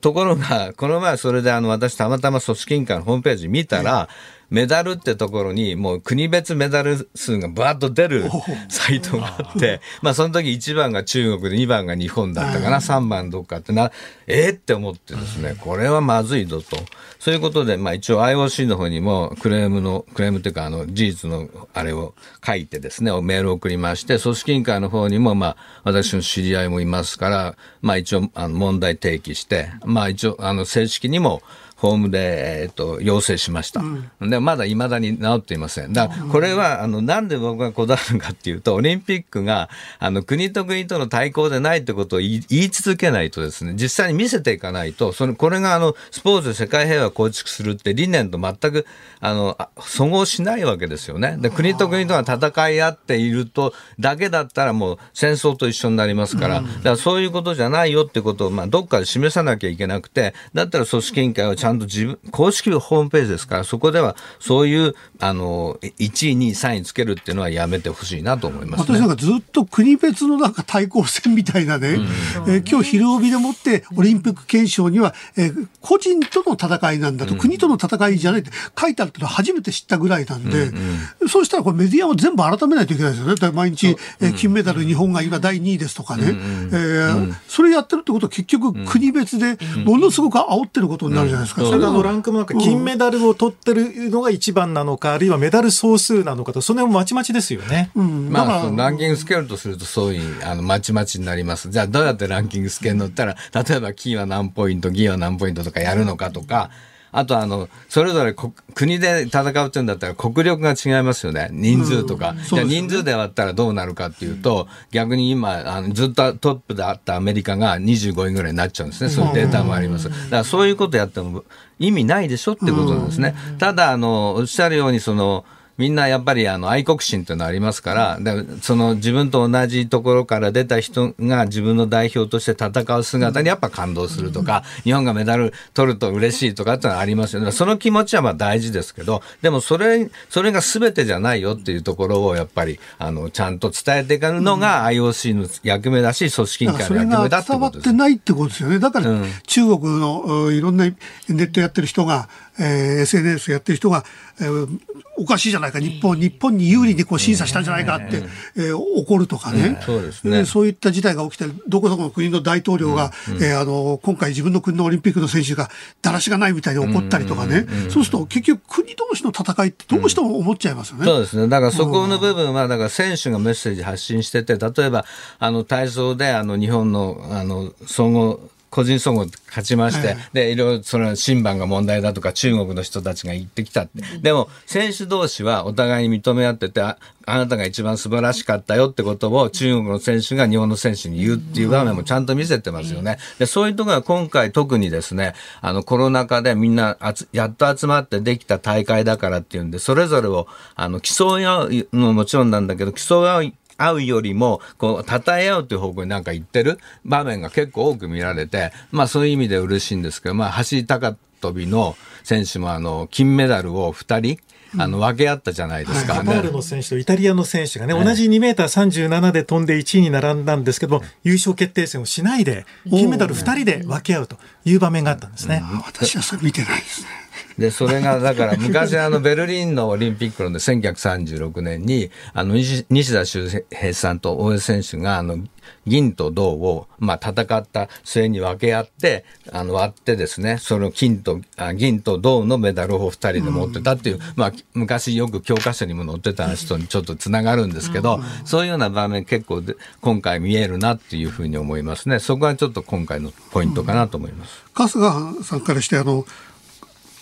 ところがこの前それであの私たまたま組織委員会のホームページ見たら、メダルってところにもう国別メダル数がバーッと出るサイトがあって、まあその時1番が中国で2番が日本だったかな、3番どっかってな、えー、って思ってですね、これはまずいぞと。そういうことで、まあ一応 IOC の方にもクレームの、クレームっていうかあの事実のあれを書いてですね、メールを送りまして、組織委員会の方にもまあ私の知り合いもいますから、まあ一応あの問題提起して、まあ一応あの正式にもホームで、えっと、要請しました。で、まだ未だに治っていません。だから、これは、あの、なんで僕がこだわるかっていうと、オリンピックが、あの、国と国との対抗でないってことを言い言い続けないとですね、実際に見せていかないと、その、これが、あの、スポーツで世界平和を構築するって理念と全く、あの、あそごうしないわけですよね。で、国と国とが戦い合っていると、だけだったらもう戦争と一緒になりますから、だからそういうことじゃないよってことを、まあ、どっかで示さなきゃいけなくて、だったら組織委員会はちゃんと自分、公式ホームページですから、そこではそういう、あの、1位、2位、3位つけるっていうのはやめてほしいなと思います、ね。私なんかずっと国別のなんか対抗戦みたいなね、うん、えー、今日昼帯でもってオリンピック憲章には、えー、個人との戦いなんだと、うん、国との戦いじゃないって書いてあるってのは初めて知ったぐらいなんで、うんうん、そうしたらこれメディアを全部改めないといけないですよね。毎日、えー、金メダル日本が今第2位ですとかね、うんうん、えー、それやってるってことは結局国別でものすごく煽ってることになるじゃないですか。それがランクもなんか金メダルを取ってるのが一番なのか、あるいはメダル総数なのかと、その辺もまちまちですよね。うん、まあ、そのランキングつけるとすると、そういう、あの、まちまちになります。じゃあ、どうやってランキングつけるのったら、例えば、金は何ポイント、銀は何ポイントとかやるのかとか、あとあの、それぞれ国で戦うっていうんだったら国力が違いますよね。人数とか。じゃあ人数で割ったらどうなるかっていうと、逆に今、あのずっとトップであったアメリカが25位ぐらいになっちゃうんですね。そういうデータもあります。だからそういうことやっても意味ないでしょってことなんですね。ただ、あの、おっしゃるように、その、みんなやっぱりあの愛国心というのはありますから、その自分と同じところから出た人が自分の代表として戦う姿にやっぱ感動するとか、日本がメダル取ると嬉しいとかってのはありますよね。その気持ちはまあ大事ですけど、でもそれ、それが全てじゃないよっていうところをやっぱり、あの、ちゃんと伝えていくのが IOC の役目だし、組織委員会の役目だってことです。伝わってないってことですよね。だから、中国のいろんなネットやってる人が、えー、SNS やってる人が、えー、おかしいじゃないか、日本、日本に有利にこう審査したんじゃないかって、えー、怒るとかね、そうですね。そういった事態が起きて、どこどこの国の大統領が、えー、あの今回、自分の国のオリンピックの選手がだらしがないみたいに怒ったりとかね、そうすると結局、国同士の戦いってどうしても思っちゃいますよね、そうですね、だからそこの部分は、だから選手がメッセージ発信してて、例えばあの体操であの日本のあの総合個人総合勝ちまして、はい、で、いろいろその審判が問題だとか中国の人たちが言ってきたって。でも、選手同士はお互いに認め合ってて、ああなたが一番素晴らしかったよってことを中国の選手が日本の選手に言うっていう場面もちゃんと見せてますよね。で、そういうところが今回特にですね、あのコロナ禍でみんなやっと集まってできた大会だからっていうんで、それぞれをあの競い合うのももちろんなんだけど、競い合う会うよりも、こう、称え合うという方向になんか言ってる？場面が結構多く見られて、まあそういう意味で嬉しいんですけど、まあ走り高跳びの選手もあの、金メダルを2人、あの分け合ったじゃないですか、ね、カタールの選手とイタリアの選手がね、同じ2メーター37で飛んで1位に並んだんですけども、優勝決定戦をしないで、金メダル2人で分け合うという場面があったんですね。私はそれ見てないですね。で、それが、だから昔あのベルリンのオリンピックので1936年に、あの西田修平さんと大江選手があの銀と銅を、まあ、戦った末に分け合って、あの割ってですね、その金と、あ銀と銅のメダルを2人で持ってたっていう、まあ、昔よく教科書にも載ってた話とちょっとつながるんですけど、そういうような場面結構で今回見えるなっていうふうに思いますね。そこがちょっと今回のポイントかなと思います。春日さんからして、あの、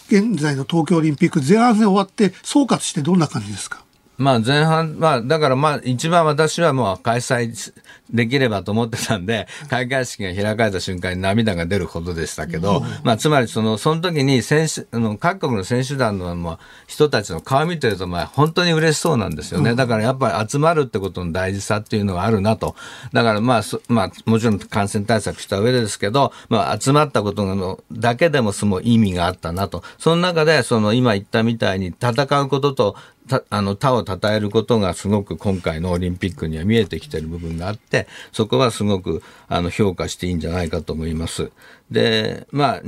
現在の東京オリンピック前半戦終わって総括してどんな感じですか？まあ前半、まあだからまあ一番私はもう開催できればと思ってたんで、開会式が開かれた瞬間に涙が出るほどでしたけど、まあつまりその、その時に選手、あの、各国の選手団のまあ人たちの顔見てると、まあ本当に嬉しそうなんですよね。だからやっぱり集まるってことの大事さっていうのがあるなと。だからまあ、まあもちろん感染対策した上でですけど、まあ集まったことのだけでもその意味があったなと。その中で、その今言ったみたいに戦うこととたあの他を称えることがすごく今回のオリンピックには見えてきてる部分があってそこはすごくあの評価していいんじゃないかと思います。でまあ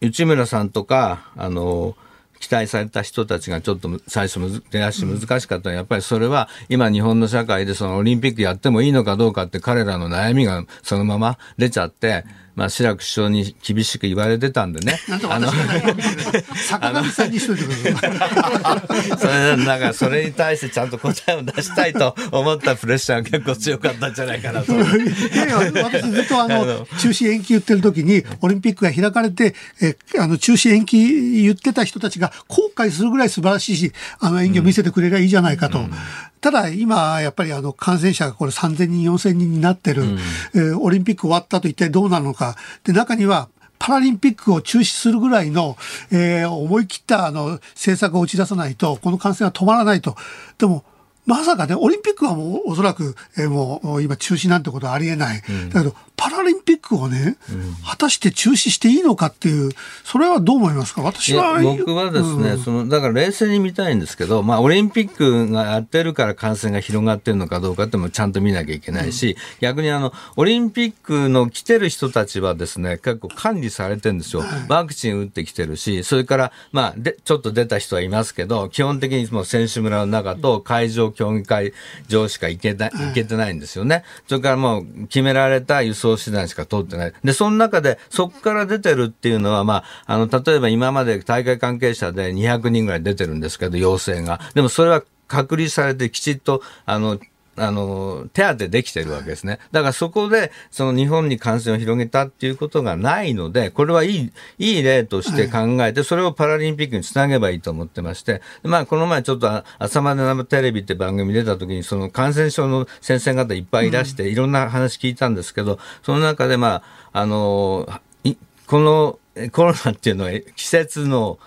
内村さんとかあの期待された人たちがちょっと最初出足難しかったのは、やっぱりそれは今日本の社会でそのオリンピックやってもいいのかどうかって彼らの悩みがそのまま出ちゃって、まあ、志らく首相に厳しく言われてたんでね。あの、坂上さんにしといてください。それ、なんか、それに対してちゃんと答えを出したいと思ったプレッシャーが結構強かったんじゃないかなと。いやいや、私ずっと あの、中止延期言ってる時に、オリンピックが開かれて、え、あの、中止延期言ってた人たちが後悔するぐらい素晴らしいし、あの、演技を見せてくれりゃいいじゃないかと。うんただ今、やっぱりあの感染者がこれ3000人、4000人になってる、うん、えー、オリンピック終わったと一体どうなるのか。で、中にはパラリンピックを中止するぐらいの、えー、思い切ったあの政策を打ち出さないと、この感染は止まらないと。でも、まさかね、オリンピックはもうおそらく、えー、もう今中止なんてことはありえない。うん、だけど、パラリンピックをね、うん、果たして中止していいのかっていう、それはどう思いますか？私は。僕はですね、うん、その、だから冷静に見たいんですけど、まあ、オリンピックがやってるから感染が広がってるのかどうかってもちゃんと見なきゃいけないし、うん、逆にあの、オリンピックの来てる人たちはですね、結構管理されてるんですよ。ワクチン打ってきてるし、それから、まあ、で、ちょっと出た人はいますけど、基本的にもう選手村の中と会場競技会場しか行けない、行けてないんですよね。それからもう決められた輸送手段しか通ってない。で、その中で、そこから出てるっていうのは、まあ、あの、例えば今まで大会関係者で200人ぐらい出てるんですけど、陽性が。でもそれは隔離されてきちっと、あの、あの、手当てできてるわけですね。だからそこで、その日本に感染を広げたっていうことがないので、これはいい、いい例として考えて、それをパラリンピックにつなげばいいと思ってまして、まあ、この前ちょっと朝まで生テレビって番組出た時に、その感染症の先生方いっぱいいらして、いろんな話聞いたんですけど、その中でまあ、あの、このコロナっていうのは季節の、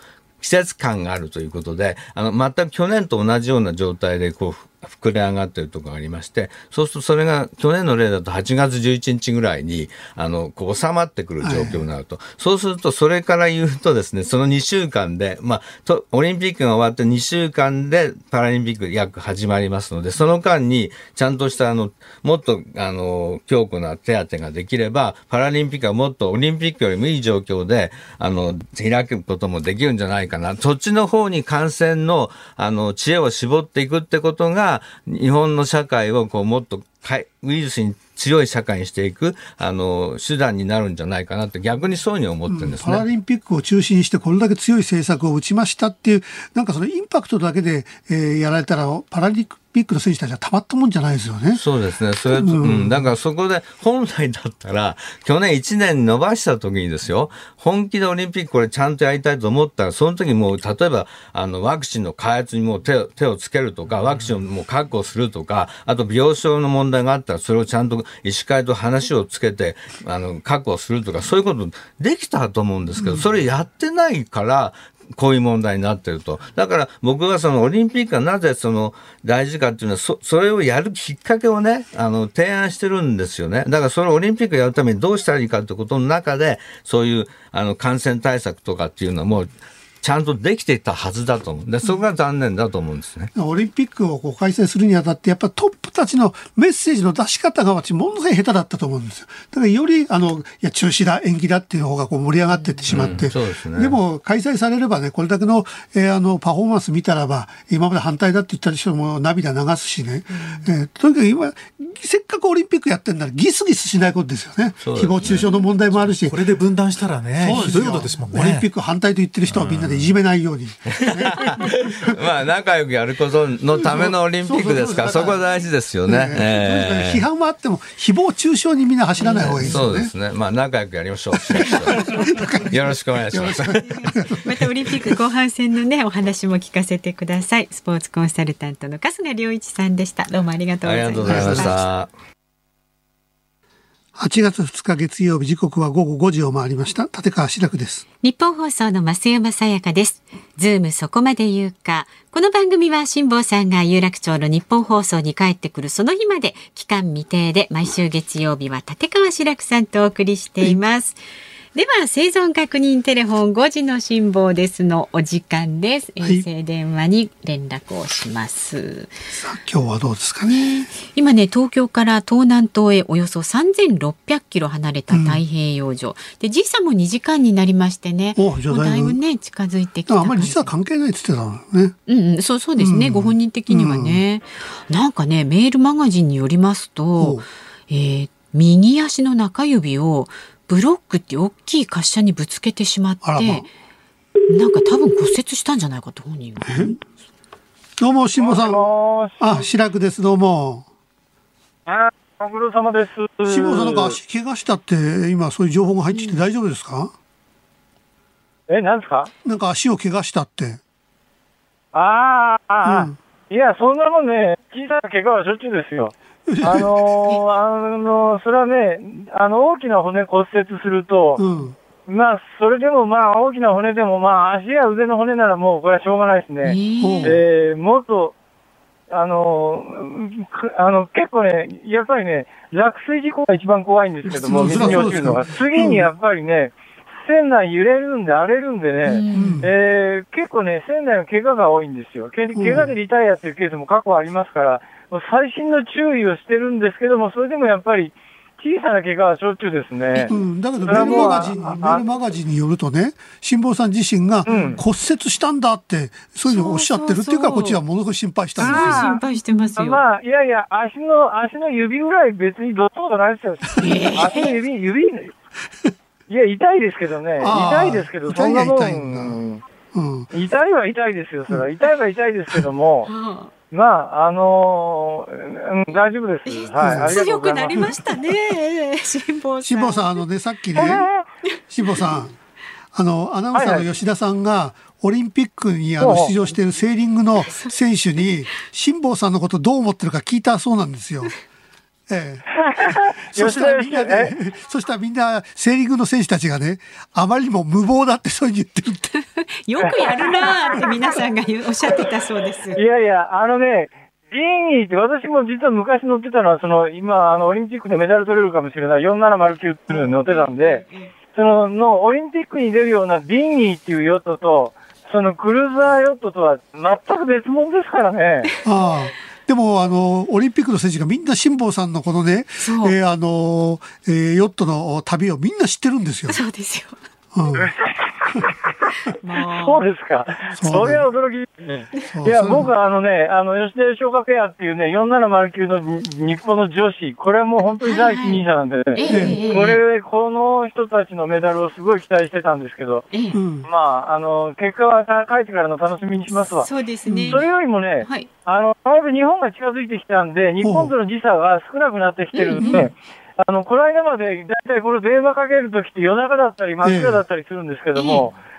季節感があるということで、あの、全く去年と同じような状態で、こう、膨れ上がってるところがありまして、そうするとそれが去年の例だと8月11日ぐらいに、あの、こう収まってくる状況になると。はい、そうすると、それから言うとですね、その2週間で、まあ、と、オリンピックが終わって2週間でパラリンピック約始まりますので、その間に、ちゃんとしたあの、もっと、あの、強固な手当ができれば、パラリンピックはもっとオリンピックよりもいい状況で、あの、開くこともできるんじゃないかな。そっちの方に感染の、あの、知恵を絞っていくってことが、日本の社会をこうもっとウイルスに強い社会にしていくあの手段になるんじゃないかなって逆にそうに思ってるんです、ね。うん、パラリンピックを中心にしてこれだけ強い政策を打ちましたっていうなんかそのインパクトだけで、えー、やられたらパラリンピックピックの選手たちはたまったもんじゃないですよね。そうですね。それ、うん、うん、だからそこで本来だったら、去年1年伸ばした時にですよ、本気でオリンピックこれちゃんとやりたいと思ったら、その時もう、例えば、あの、ワクチンの開発にもう手を、手をつけるとか、ワクチンをもう確保するとか、あと病床の問題があったら、それをちゃんと医師会と話をつけて、あの、確保するとか、そういうことできたと思うんですけど、それやってないから、こういう問題になってると。だから僕はそのオリンピックがなぜその大事かっていうのはそ、それをやるきっかけをね、あの、提案してるんですよね。だからそのオリンピックやるためにどうしたらいいかってことの中で、そういうあの感染対策とかっていうのはもうちゃんとできていたはずだと思う。で、そこが残念だと思うんですね。オリンピックをこう開催するにあたって、やっぱトップたちのメッセージの出し方が私、ものすごい下手だったと思うんですよ。だからより、あの、いや、中止だ、延期だっていう方がこう盛り上がっていってしまって、うん、そうですね。でも、開催されればね、これだけの、えー、あの、パフォーマンス見たらば、今まで反対だって言った人も涙流すしね。うん、えー、とにかく今、せっかくオリンピックやってんなら、ギスギスしないことですよね。ね誹謗中傷の問題もあるし。これで分断したらね、ひどいことですもんね。オリンピック反対と言ってる人はみんなでいじめないように。まあ、仲良くやることのためのオリンピックですから、そこは大事ですよね。えー、批判はあっても、誹謗中傷にみんな走らない方がいいですよね。そうですね。まあ、仲良くやりましょう。よろしくお願いします。またオリンピック後半戦のね、お話も聞かせてください。スポーツコンサルタントの春日良一さんでした。どうもありがとうございました。ありがとうございました。8月2日月曜日時刻は午後5時を回りました。立川志らくです。日本放送の増山さやかです。ズームそこまで言うか。この番組は辛坊さんが有楽町の日本放送に帰ってくるその日まで期間未定で毎週月曜日は立川志らくさんとお送りしています、はいでは生存確認テレフォン5時の辛抱ですのお時間です。衛星電話に連絡をします。さあ今日はどうですかね？今ね東京から東南東へおよそ3600キロ離れた太平洋上、うん、で時差も2時間になりましてね。おじゃだいぶね近づいてきたあんまり時差関係ないって言ってたのね。うん、うん、そうそうですね、うん、ご本人的にはね、うん、なんかねメールマガジンによりますと、えー、右足の中指をブロックって大きい滑車にぶつけてしまって、まなんか多分骨折したんじゃないかと本人は。どうも、辛坊さん。あ、白くです、どうも。あ、ご苦労様です。辛坊さんなんか足怪我したって、今そういう情報が入ってきて大丈夫ですか、うん、え、なんですか？なんか足を怪我したって。ああ、うん、いや、そんなもんね、小さな怪我はしょっちゅうですよ。あのー、あのー、それはね、あの、大きな骨骨折すると、うん、まあ、それでもまあ、大きな骨でもまあ、足や腕の骨ならもう、これはしょうがないですね。えー、えー、もっと、あのー、あの、結構ね、やっぱりね、落水事故が一番怖いんですけども、水に落ちるのが。次にやっぱりね、船内揺れるんで荒れるんでね、うん、えー、結構ね、船内の怪我が多いんですよ。怪我でリタイアっていうケースも過去ありますから、細心の注意をしてるんですけども、それでもやっぱり、小さな怪我はしょっちゅうですね。うん、だけどメールマガジン、メールマガジンによるとね、辛坊さん自身が骨折したんだって、そういうのをおっしゃってるっていうから、こっちはものすごい心配したんですよ。心配してますよ。まあ、いやいや、足の、足の指ぐらい別にどっちもないですよ。足の指、指、いや、痛いですけどね。痛いですけど、そんなもん。うん、痛いは痛いですよ、それは。痛いは痛いですけども、まあ、あのー、うん、大丈夫です。はい。強くなりましたね、辛坊さん。辛坊さん、あのね、さっきね、辛坊さん、あの、アナウンサーの吉田さんが、オリンピックにあの出場しているセーリングの選手に、辛坊さんのことどう思ってるか聞いたそうなんですよ。え え、そしたらみんなね、そしたらみんな、セーリングの選手たちがね、あまりにも無謀だってそういう言ってるって。よくやるなって皆さんがおっしゃってたそうです。いやいや、あのね、銀位って私も実は昔乗ってたのは、その今、あの、オリンピックでメダル取れるかもしれない、4709っていうのに乗ってたんで、その、の、オリンピックに出るようなディンギーっていうヨットと、そのクルーザーヨットとは全く別物ですからね。ああ。でも、あの、オリンピックの選手がみんな辛坊さんのこのね、えー、あの、えー、ヨットの旅をみんな知ってるんですよ。そうですよ。うん そうですか。それは驚きですね。いや、僕はあのね、あの、吉田小学屋っていうね、4709の日本の女子、これはもう本当に第一人者なんでね、これ、この人たちのメダルをすごい期待してたんですけど、まあ、あの、結果は帰ってからの楽しみにしますわ。そうですね。それよりもね、はい、あの、だいぶ日本が近づいてきたんで、日本との時差が少なくなってきてるんで、あの、この間まで、だいたいこれ電話かけるときって夜中だったり、真っ暗だったりするんですけども、ええ、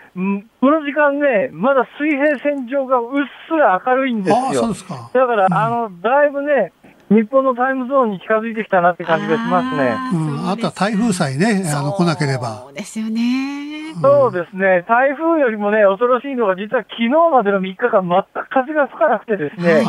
この時間ね、まだ水平線上がうっすら明るいんですよ。だから、あの、だいぶね、日本のタイムゾーンに近づいてきたなって感じがしますね。うん、あとは台風さえね、あの、来なければ。そうですよね。そうですね、台風よりもね、恐ろしいのが、実は昨日までの3日間、全く風が吹かなくてですね、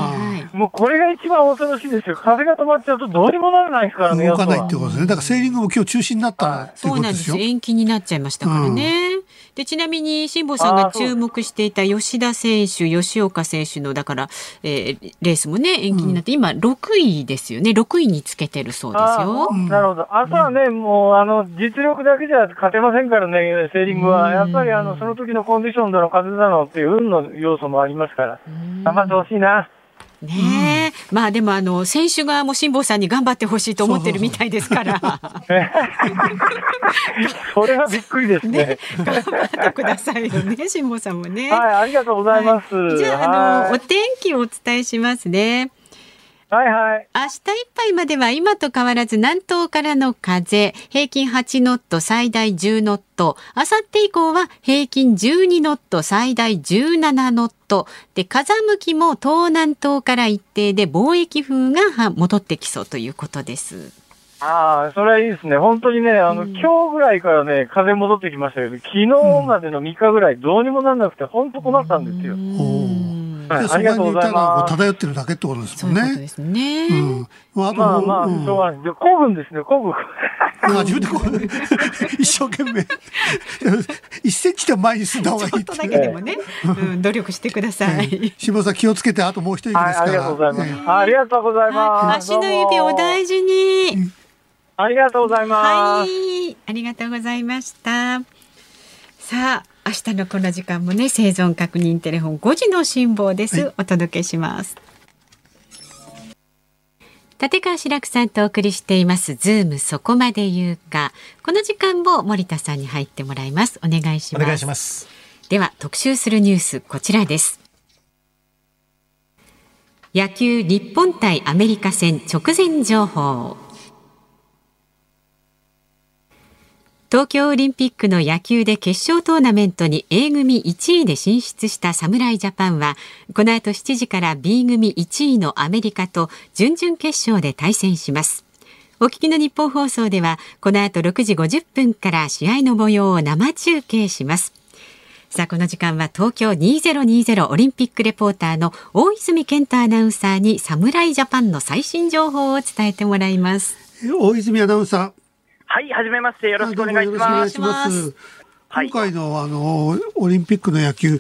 もうこれが一番恐ろしいですよ。風が止まっちゃうとどうにもならないですからね。動かないってことですね。だからセーリングも今日中止になったっていうことですよ。そうなんです。延期になっちゃいましたからね。うんでちなみに辛坊さんが注目していた吉田選手、吉岡選手のだから、えー、レースもね延期になって、うん、今6位ですよね、6位につけてるそうですよ。なるほど。朝はね、うん、もうあの実力だけじゃ勝てませんからね、セーリングは。やっぱりあのその時のコンディションだの、風だのっていう運の要素もありますから、頑張ってほしいな。ねえ、うん、まあでもあの選手側も辛坊さんに頑張ってほしいと思ってるみたいですから。それはびっくりですね。ね頑張ってくださいよね、辛坊さんもね。はい、ありがとうございます。はい、じゃあ、あのお天気をお伝えしますね。はいはい。明日いっぱいまでは今と変わらず南東からの風、平均8ノット、最大10ノット。あさって以降は平均12ノット、最大17ノット。で、風向きも東南東から一定で貿易風が戻ってきそうということです。ああ、それはいいですね。本当にね、あの、うん、今日ぐらいからね、風戻ってきましたけど、昨日までの3日ぐらいどうにもなんなくて、本当困ったんですよ。うんはい、そこに歌が漂ってるだけってことですもんね。そうですね。うん。まあ、まあ、まあ、しょうがない。古文ですね、古文。自分でこう、一生懸命、一センチでも前に進んだ方がいいちょっとだけでもね、うん、努力してください。下さん気をつけて、あともう一人ですか？ら。ありがとうございます。ありがとうございます。足の指お大事に。ありがとうございます。はい、ありがとうございました。さあ、明日のこの時間もね生存確認テレフォン5時の辛抱です、はい、お届けします。立川志らくさんとお送りしています。ズームそこまで言うか。この時間も森田さんに入ってもらいます。お願いします。お願いします。では特集するニュースこちらです。野球日本対アメリカ戦直前情報東京オリンピックの野球で決勝トーナメントに A 組1位で進出した侍ジャパンはこの後7時から B 組1位のアメリカと準々決勝で対戦します。お聞きの日本放送ではこの後6時50分から試合の模様を生中継します。さあこの時間は東京2020オリンピックレポーターの大泉健太アナウンサーに侍ジャパンの最新情報を伝えてもらいます。大泉アナウンサー。はい、はじめまして。よろしくお願いします。ます今回の、あの、オリンピックの野球、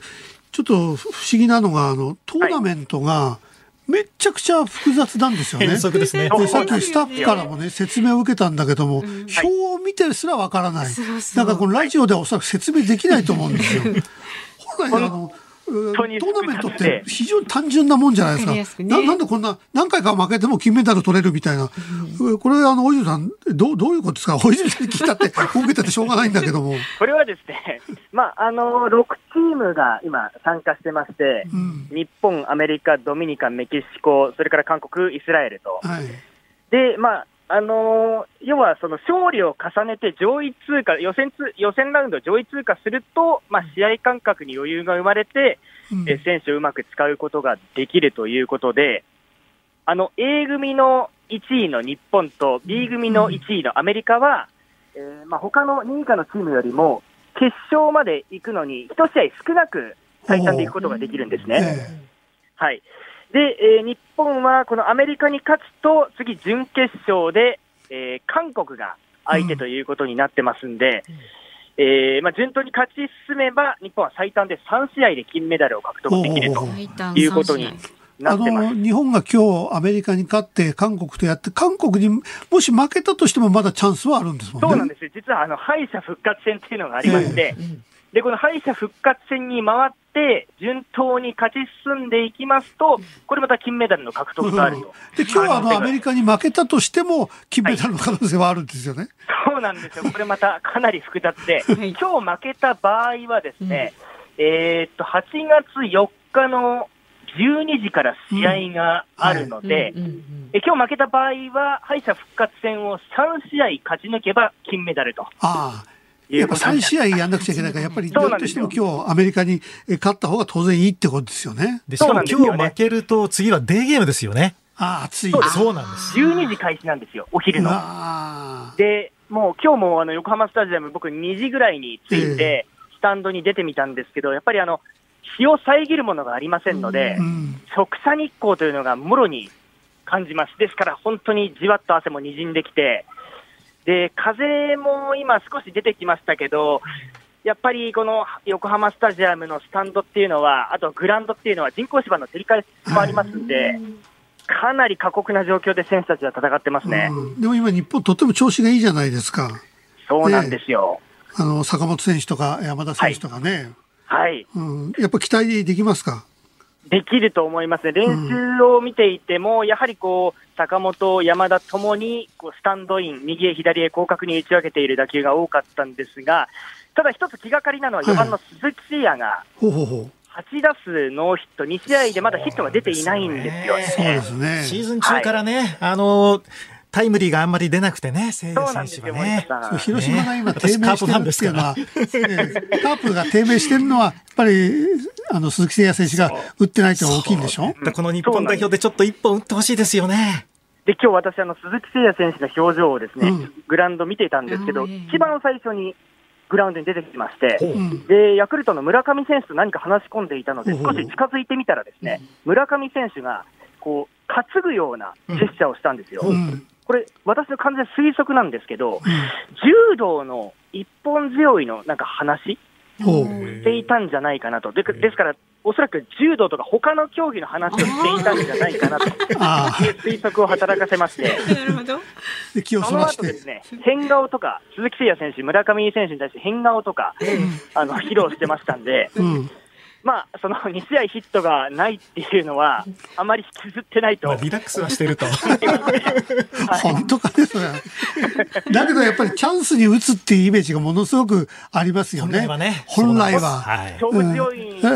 ちょっと不思議なのが、あの、トーナメントが、めちゃくちゃ複雑なんですよね。でですね。で、さっきスタッフからもね、説明を受けたんだけども、うん、表を見てすらわからない。だからこのラジオではおそらく説明できないと思うんですよ。本来あの、トーナメントって非常に単純なもんじゃないですか。ね、ななんでこんな何回か負けても金メダル取れるみたいな。うん、これあの大泉さんどうどういうことですか？大泉さんに聞いたって受けててしょうがないんだけども。これはですね、まああの6チームが今参加してまして、うん、日本、アメリカ、ドミニカ、メキシコ、それから韓国、イスラエルと。はい、でまああのー、要はその勝利を重ねて上位通過、予選つ予選ラウンド上位通過すると、まあ、試合感覚に余裕が生まれて、うん、え選手をうまく使うことができるということで、あの A 組の1位の日本と B 組の1位のアメリカは、うん、えー、まあ、他の2位以下のチームよりも、決勝まで行くのに、1試合少なく最短で行くことができるんですね。はいで、えー、日本はこのアメリカに勝つと、次、準決勝で、えー、韓国が相手ということになってますんで、うん、えー、まあ、順当に勝ち進めば、日本は最短で3試合で金メダルを獲得できるということにあの日本が今日アメリカに勝って韓国とやって韓国にもし負けたとしてもまだチャンスはあるんですもんね。そうなんです実はあの敗者復活戦っていうのがありまして、えー、でこの敗者復活戦に回っって順当に勝ち進んでいきますと、これまた金メダルの獲得があると。で、今日はあのアメリカに負けたとしても、金メダルの可能性はあるんですよね。はい、そうなんですよ。これまたかなり複雑で、今日負けた場合はですね、うん、えっと、8月4日の12時から試合があるので、え今日負けた場合は、敗者復活戦を3試合勝ち抜けば金メダルと。ああやっぱ3試合やんなくちゃいけないから、やっぱりどうとしても今日アメリカに勝った方が当然いいってことですよね。で、しかも今日負けると次はデーゲームですよね。ああ、暑い。そうなんです。12時開始なんですよ、お昼の。で、もう今日もあの横浜スタジアム、僕2時ぐらいに着いて、スタンドに出てみたんですけど、やっぱりあの、日を遮るものがありませんので、直射日光というのがもろに感じます。ですから本当にじわっと汗もにじんできて、で、風も今少し出てきましたけど、やっぱりこの横浜スタジアムのスタンドっていうのは、あとグラウンドっていうのは人工芝の照り返しもありますんで、かなり過酷な状況で選手たちは戦ってますね。でも今、日本、とっても調子がいいじゃないですか。そうなんですよ。あの坂本選手とか山田選手とかね。はい。うん、やっぱ期待できますか？できると思いますね、練習を見ていても、やはりこう坂本、山田ともにこうスタンドイン、右へ左へ広角に打ち分けている打球が多かったんですが、ただ一つ気がかりなのは、4番の鈴木誠也が、8打数ノーヒット、2試合でまだヒットが出ていないんですよね。そうですね。シーズン中からね、はい、あのタイムリーがあんまり出なくてね、聖也選手がね。広島が今低迷してるっていうのは、カープが低迷してるのは、やっぱり、あの、鈴木誠也選手が打ってないって大きいんでしょ？この日本代表でちょっと一本打ってほしいですよね。で、今日私、あの、鈴木誠也選手の表情をですね、うん、グラウンド見ていたんですけど、一番最初にグラウンドに出てきまして、う。ん、で、ヤクルトの村上選手と何か話し込んでいたので、少し近づいてみたらですね、村上選手が、こう、担ぐようなジェスチャーをしたんですよ。うん。これ、私の完全推測なんですけど、柔道の一本強いのなんか話していたんじゃないかなと、でですから、おそらく柔道とか他の競技の話をしていたんじゃないかなと。いう推測を働かせまして、なるほど。気をその後ですね、変顔とか、鈴木誠也選手、村上選手に対して変顔とか、あの披露してましたんで、うんまあ、その2試合ヒットがないっていうのは、あまり引きずってないと。まあ、リラックスはしてると。本当かですね。だけどやっぱりチャンスに打つっていうイメージがものすごくありますよね。本来はね。本来は。勝負強い、う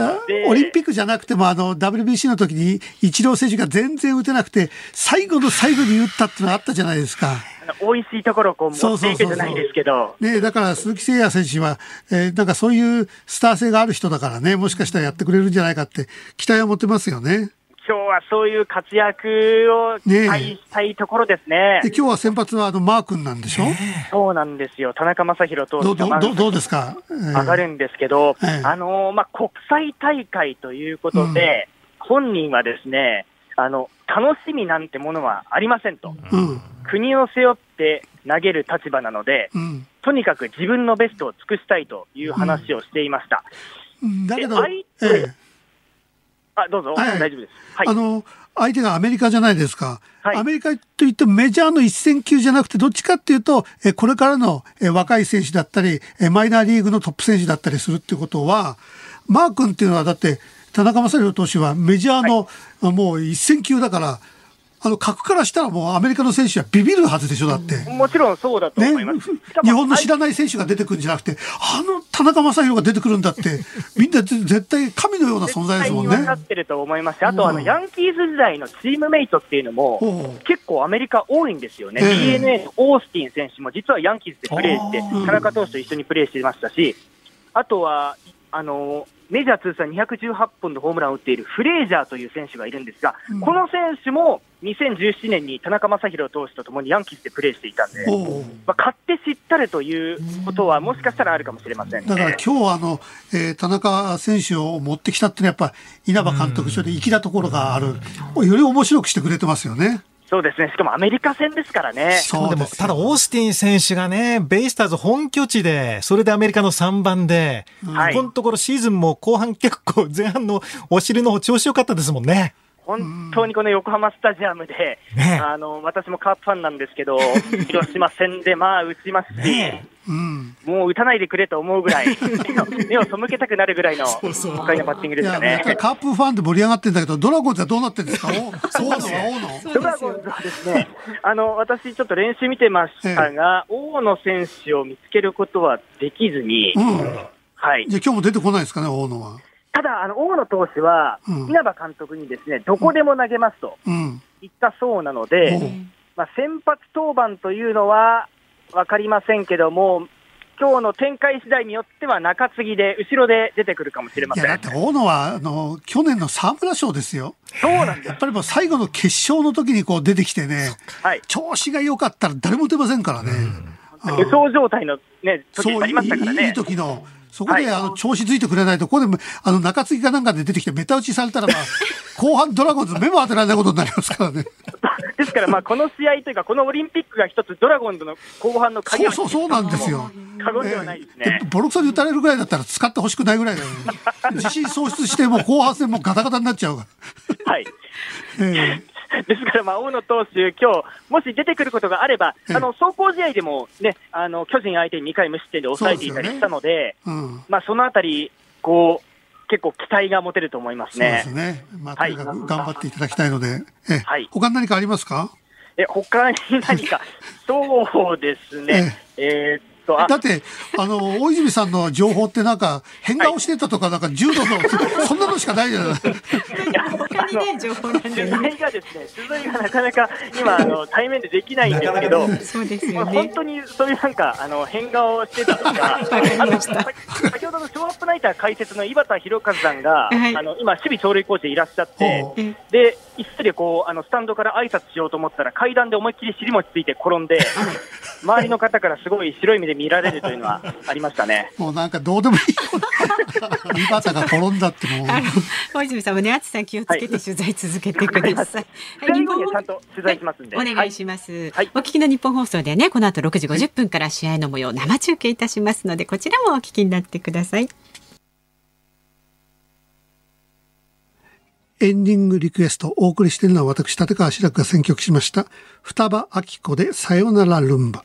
ん、オリンピックじゃなくても、あの、WBC の時に、イチロー選手が全然打てなくて、最後の最後に打ったってのがあったじゃないですか。美味しいところをこう持っていくじゃないですけど。ねだから鈴木誠也選手は、えー、なんかそういうスター性がある人だからね、もしかしたらやってくれるんじゃないかって期待を持ってますよね。今日はそういう活躍を期待したいところですね。で今日は先発はあのマー君なんでしょ、そうなんですよ。田中将大投手どどどうですか、えー、上がるんですけど、えー、あのまあ、国際大会ということで、うん、本人はですね、あの楽しみなんてものはありませんと。うん。国を背負って投げる立場なので、うん、とにかく自分のベストを尽くしたいという話をしていました。うん、だけど、相手、ええ、あどうぞ、はい、大丈夫です。はい、あの相手がアメリカじゃないですか。はい、アメリカといってもメジャーの一戦級じゃなくて、どっちかっていうと、えこれからのえ若い選手だったり、えマイナーリーグのトップ選手だったりするってことは、マー君っていうのはだって、田中将大投手はメジャーの、はい、もう一戦級だから、あの、格からしたらもうアメリカの選手はビビるはずでしょ、だって。もちろんそうだと思います。ね、日本の知らない選手が出てくるんじゃなくて、あの田中将大が出てくるんだって、みんな絶対神のような存在ですもんね。分かってると思いますあとあの、ヤンキーズ時代のチームメイトっていうのも、結構アメリカ多いんですよね。DNA のオースティン選手も実はヤンキーズでプレーして、田中投手と一緒にプレーしていましたし、あとは、あのメジャー通算218本のホームランを打っているフレイジャーという選手がいるんですが、うん、この選手も2017年に田中将大投手とともにヤンキースでプレーしていたんで、まあ、勝手知ったれということは、もしかしたらあるかもしれません、ね、だから今日あの、えー、田中選手を持ってきたっていうのは、やっぱ稲葉監督、それで粋なところがある、より面白くしてくれてますよね。そうですね。しかもアメリカ戦ですからね。そうでも、ただオースティン選手がね、ベイスターズ本拠地で、それでアメリカの3番で、はい、このところシーズンも後半結構前半のお尻の方調子良かったですもんね。本当にこの横浜スタジアムで、ね、あの私もカープファンなんですけど、広島戦でまあ打ちますし、ねうん、もう打たないでくれと思うぐらい、目を背けたくなるぐらいの豪快なバッティングですかね。カープファンで盛り上がってるんだけど、ドラゴンズはどうなってるんですか、そうの？ドラゴンズはですね、あの私、ちょっと練習見てましたが、ええ、大野選手を見つけることはできずに、うん、はい、じゃあ、今日も出てこないですかね、大野は。ただ、あの大野投手は、稲葉監督にですね、どこでも投げますと言ったそうなので、まあ、先発登板というのは分かりませんけども、今日の展開次第によっては中継ぎで、後ろで出てくるかもしれません。だって大野は、あの、去年の沢村賞ですよ。そうなんです。やっぱりもう最後の決勝の時にこう出てきてね、はい、調子が良かったら誰も出ませんからね。無双状態のね、時ありましたからね。いい時の。そこで、あの、調子ついてくれないと、ここで、あの、中継ぎかなんかで出てきて、めた打ちされたら、まあ、後半ドラゴンズ目も当てられないことになりますからね。ですから、まあ、この試合というか、このオリンピックが一つ、ドラゴンズの後半の鍵そうそう、そうなんですよ。過言ではないですね。ボロクソに打たれるぐらいだったら、使ってほしくないぐらいだよね。自信喪失して、もう後半戦もガタガタになっちゃうから。はい。えー ですから、まあ、大野投手、今日もし出てくることがあれば、あの走行試合でも、ね、あの巨人相手に2回無失点で抑えていたりしたので、そ、ね。うん、まあ、そのあたり、こう、結構期待が持てると思いますね。そうですね。まあ、とにかく頑張っていただきたいので、え、はい、他に何かありますか？え、他に何か、そうですね。ええ。ーだって、あの、大泉さんの情報ってなんか、変顔してたとか、なんか柔道の、そんなのしかないじゃない。他にね、情報なんで、取材がですね、取材がなかなか今、あの、対面でできないんですけど、そうですよね。本当にそういうなんか、あの、変顔してたとか、先ほどのショーアップナイター解説の井端弘和さんが、はい、あの、今、守備走塁コーチでいらっしゃって、で、一人でこう、あの、スタンドから挨拶しようと思ったら、階段で思いっきり尻餅ついて転んで、周りの方からすごい白い目で見られるというのはありましたね。もうなんかどうでもいいよ。井端が転んだってもう。大泉さんもね、暑さ気をつけて取材続けてください。はい、日本ちゃんと取材しますんで、はい、お願いします。はい、お聞きの日本放送ではね、この後6時50分から試合の模様生中継いたしますので、こちらもお聞きになってください。エンディングリクエストお送りしているのは私、立川志らくが選曲しました、双葉明子でさよならルンバ。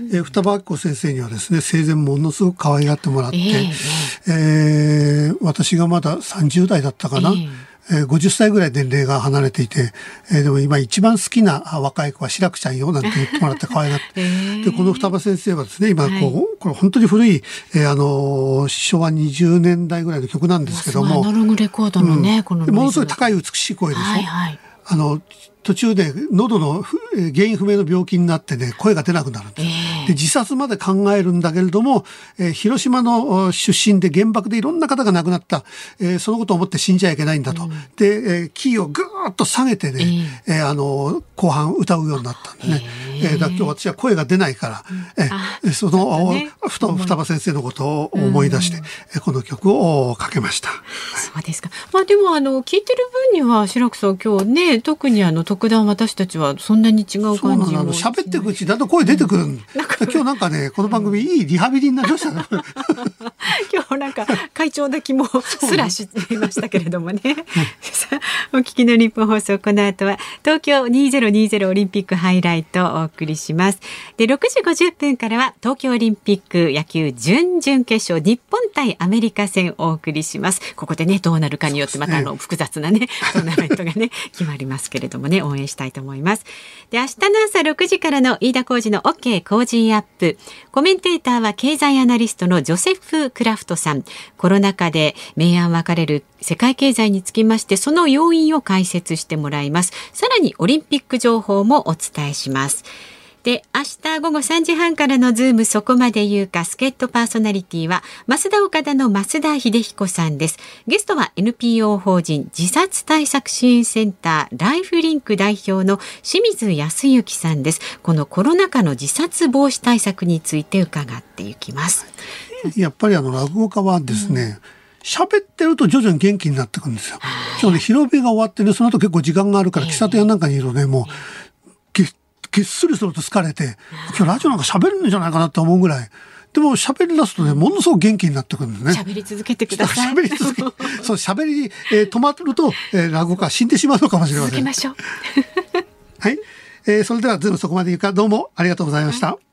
うん、え双葉明子先生にはですね、生前ものすごく可愛がってもらって、えー、えー、私がまだ30代だったかな。えーえー、50歳ぐらい年齢が離れていて、えー、でも今一番好きな若い子は白くちゃんよなんて言ってもらって可愛がって、えー、でこの双葉先生はですね今こう、はい、これ本当に古い、えー、あの昭和20年代ぐらいの曲なんですけども。アナログレコードのね、うん、このものすごい高い美しい声でしょ、はいはいあの、途中で喉の原因不明の病気になってね、声が出なくなるんです。えー、で自殺まで考えるんだけれども、えー、広島の出身で原爆でいろんな方が亡くなった、えー、そのことを思って死んじゃいけないんだと。うん、で、えー、キーをぐーっと下げてね、えー、えー、あの、後半歌うようになったんでね。え。ー、えー、だ今日私は声が出ないから、えー、その、ね、双葉先生のことを思い出して、うん、この曲をかけました。そうですか。まあでも、あの、聞いてる分には、白くさん今日ね、特にあの、特段私たちはそんなに違う感じも喋っていくうちだんだん声出てくる、うん、今日なんかねこの番組いいリハビリになりましたね。今日なんか会長な気もすらしていましたけれどもね。お聞きの日本放送この後は東京2020オリンピックハイライトをお送りします。で6時50分からは東京オリンピック野球準々決勝日本対アメリカ戦をお送りします。ここでねどうなるかによってまたあの複雑なね トーナメントがね決まりますけれどもね応援したいと思います。で明日の朝6時からの飯田浩二の OK 工事アップ。コメンテーターは経済アナリストのジョセフ・クラフトさん。コロナ禍で明暗分かれる世界経済につきましてその要因を解説してもらいます。さらにオリンピック情報もお伝えします。で、明日午後3時半からのズームそこまで言うか、助っ人パーソナリティは、増田岡田の増田秀彦さんです。ゲストは NPO 法人自殺対策支援センターライフリンク代表の清水康之さんです。このコロナ禍の自殺防止対策について伺っていきます。やっぱりあの落語家はですね、喋、うん、ってると徐々に元気になってくるんですよ。今日ね、広辺が終わってね、その後結構時間があるから、喫茶店なんかにいるとね、もう、げっすりすると疲れて、今日ラジオなんか喋るんじゃないかなって思うぐらい。でも喋り出すとね、ものすごく元気になってくるんですね。喋り続けてください。喋り続け、そう、喋り、えー、止まると、えー、落語家死んでしまうのかもしれません。続けましょう。はい。えー、それではズームそこまで言うか、どうもありがとうございました。はい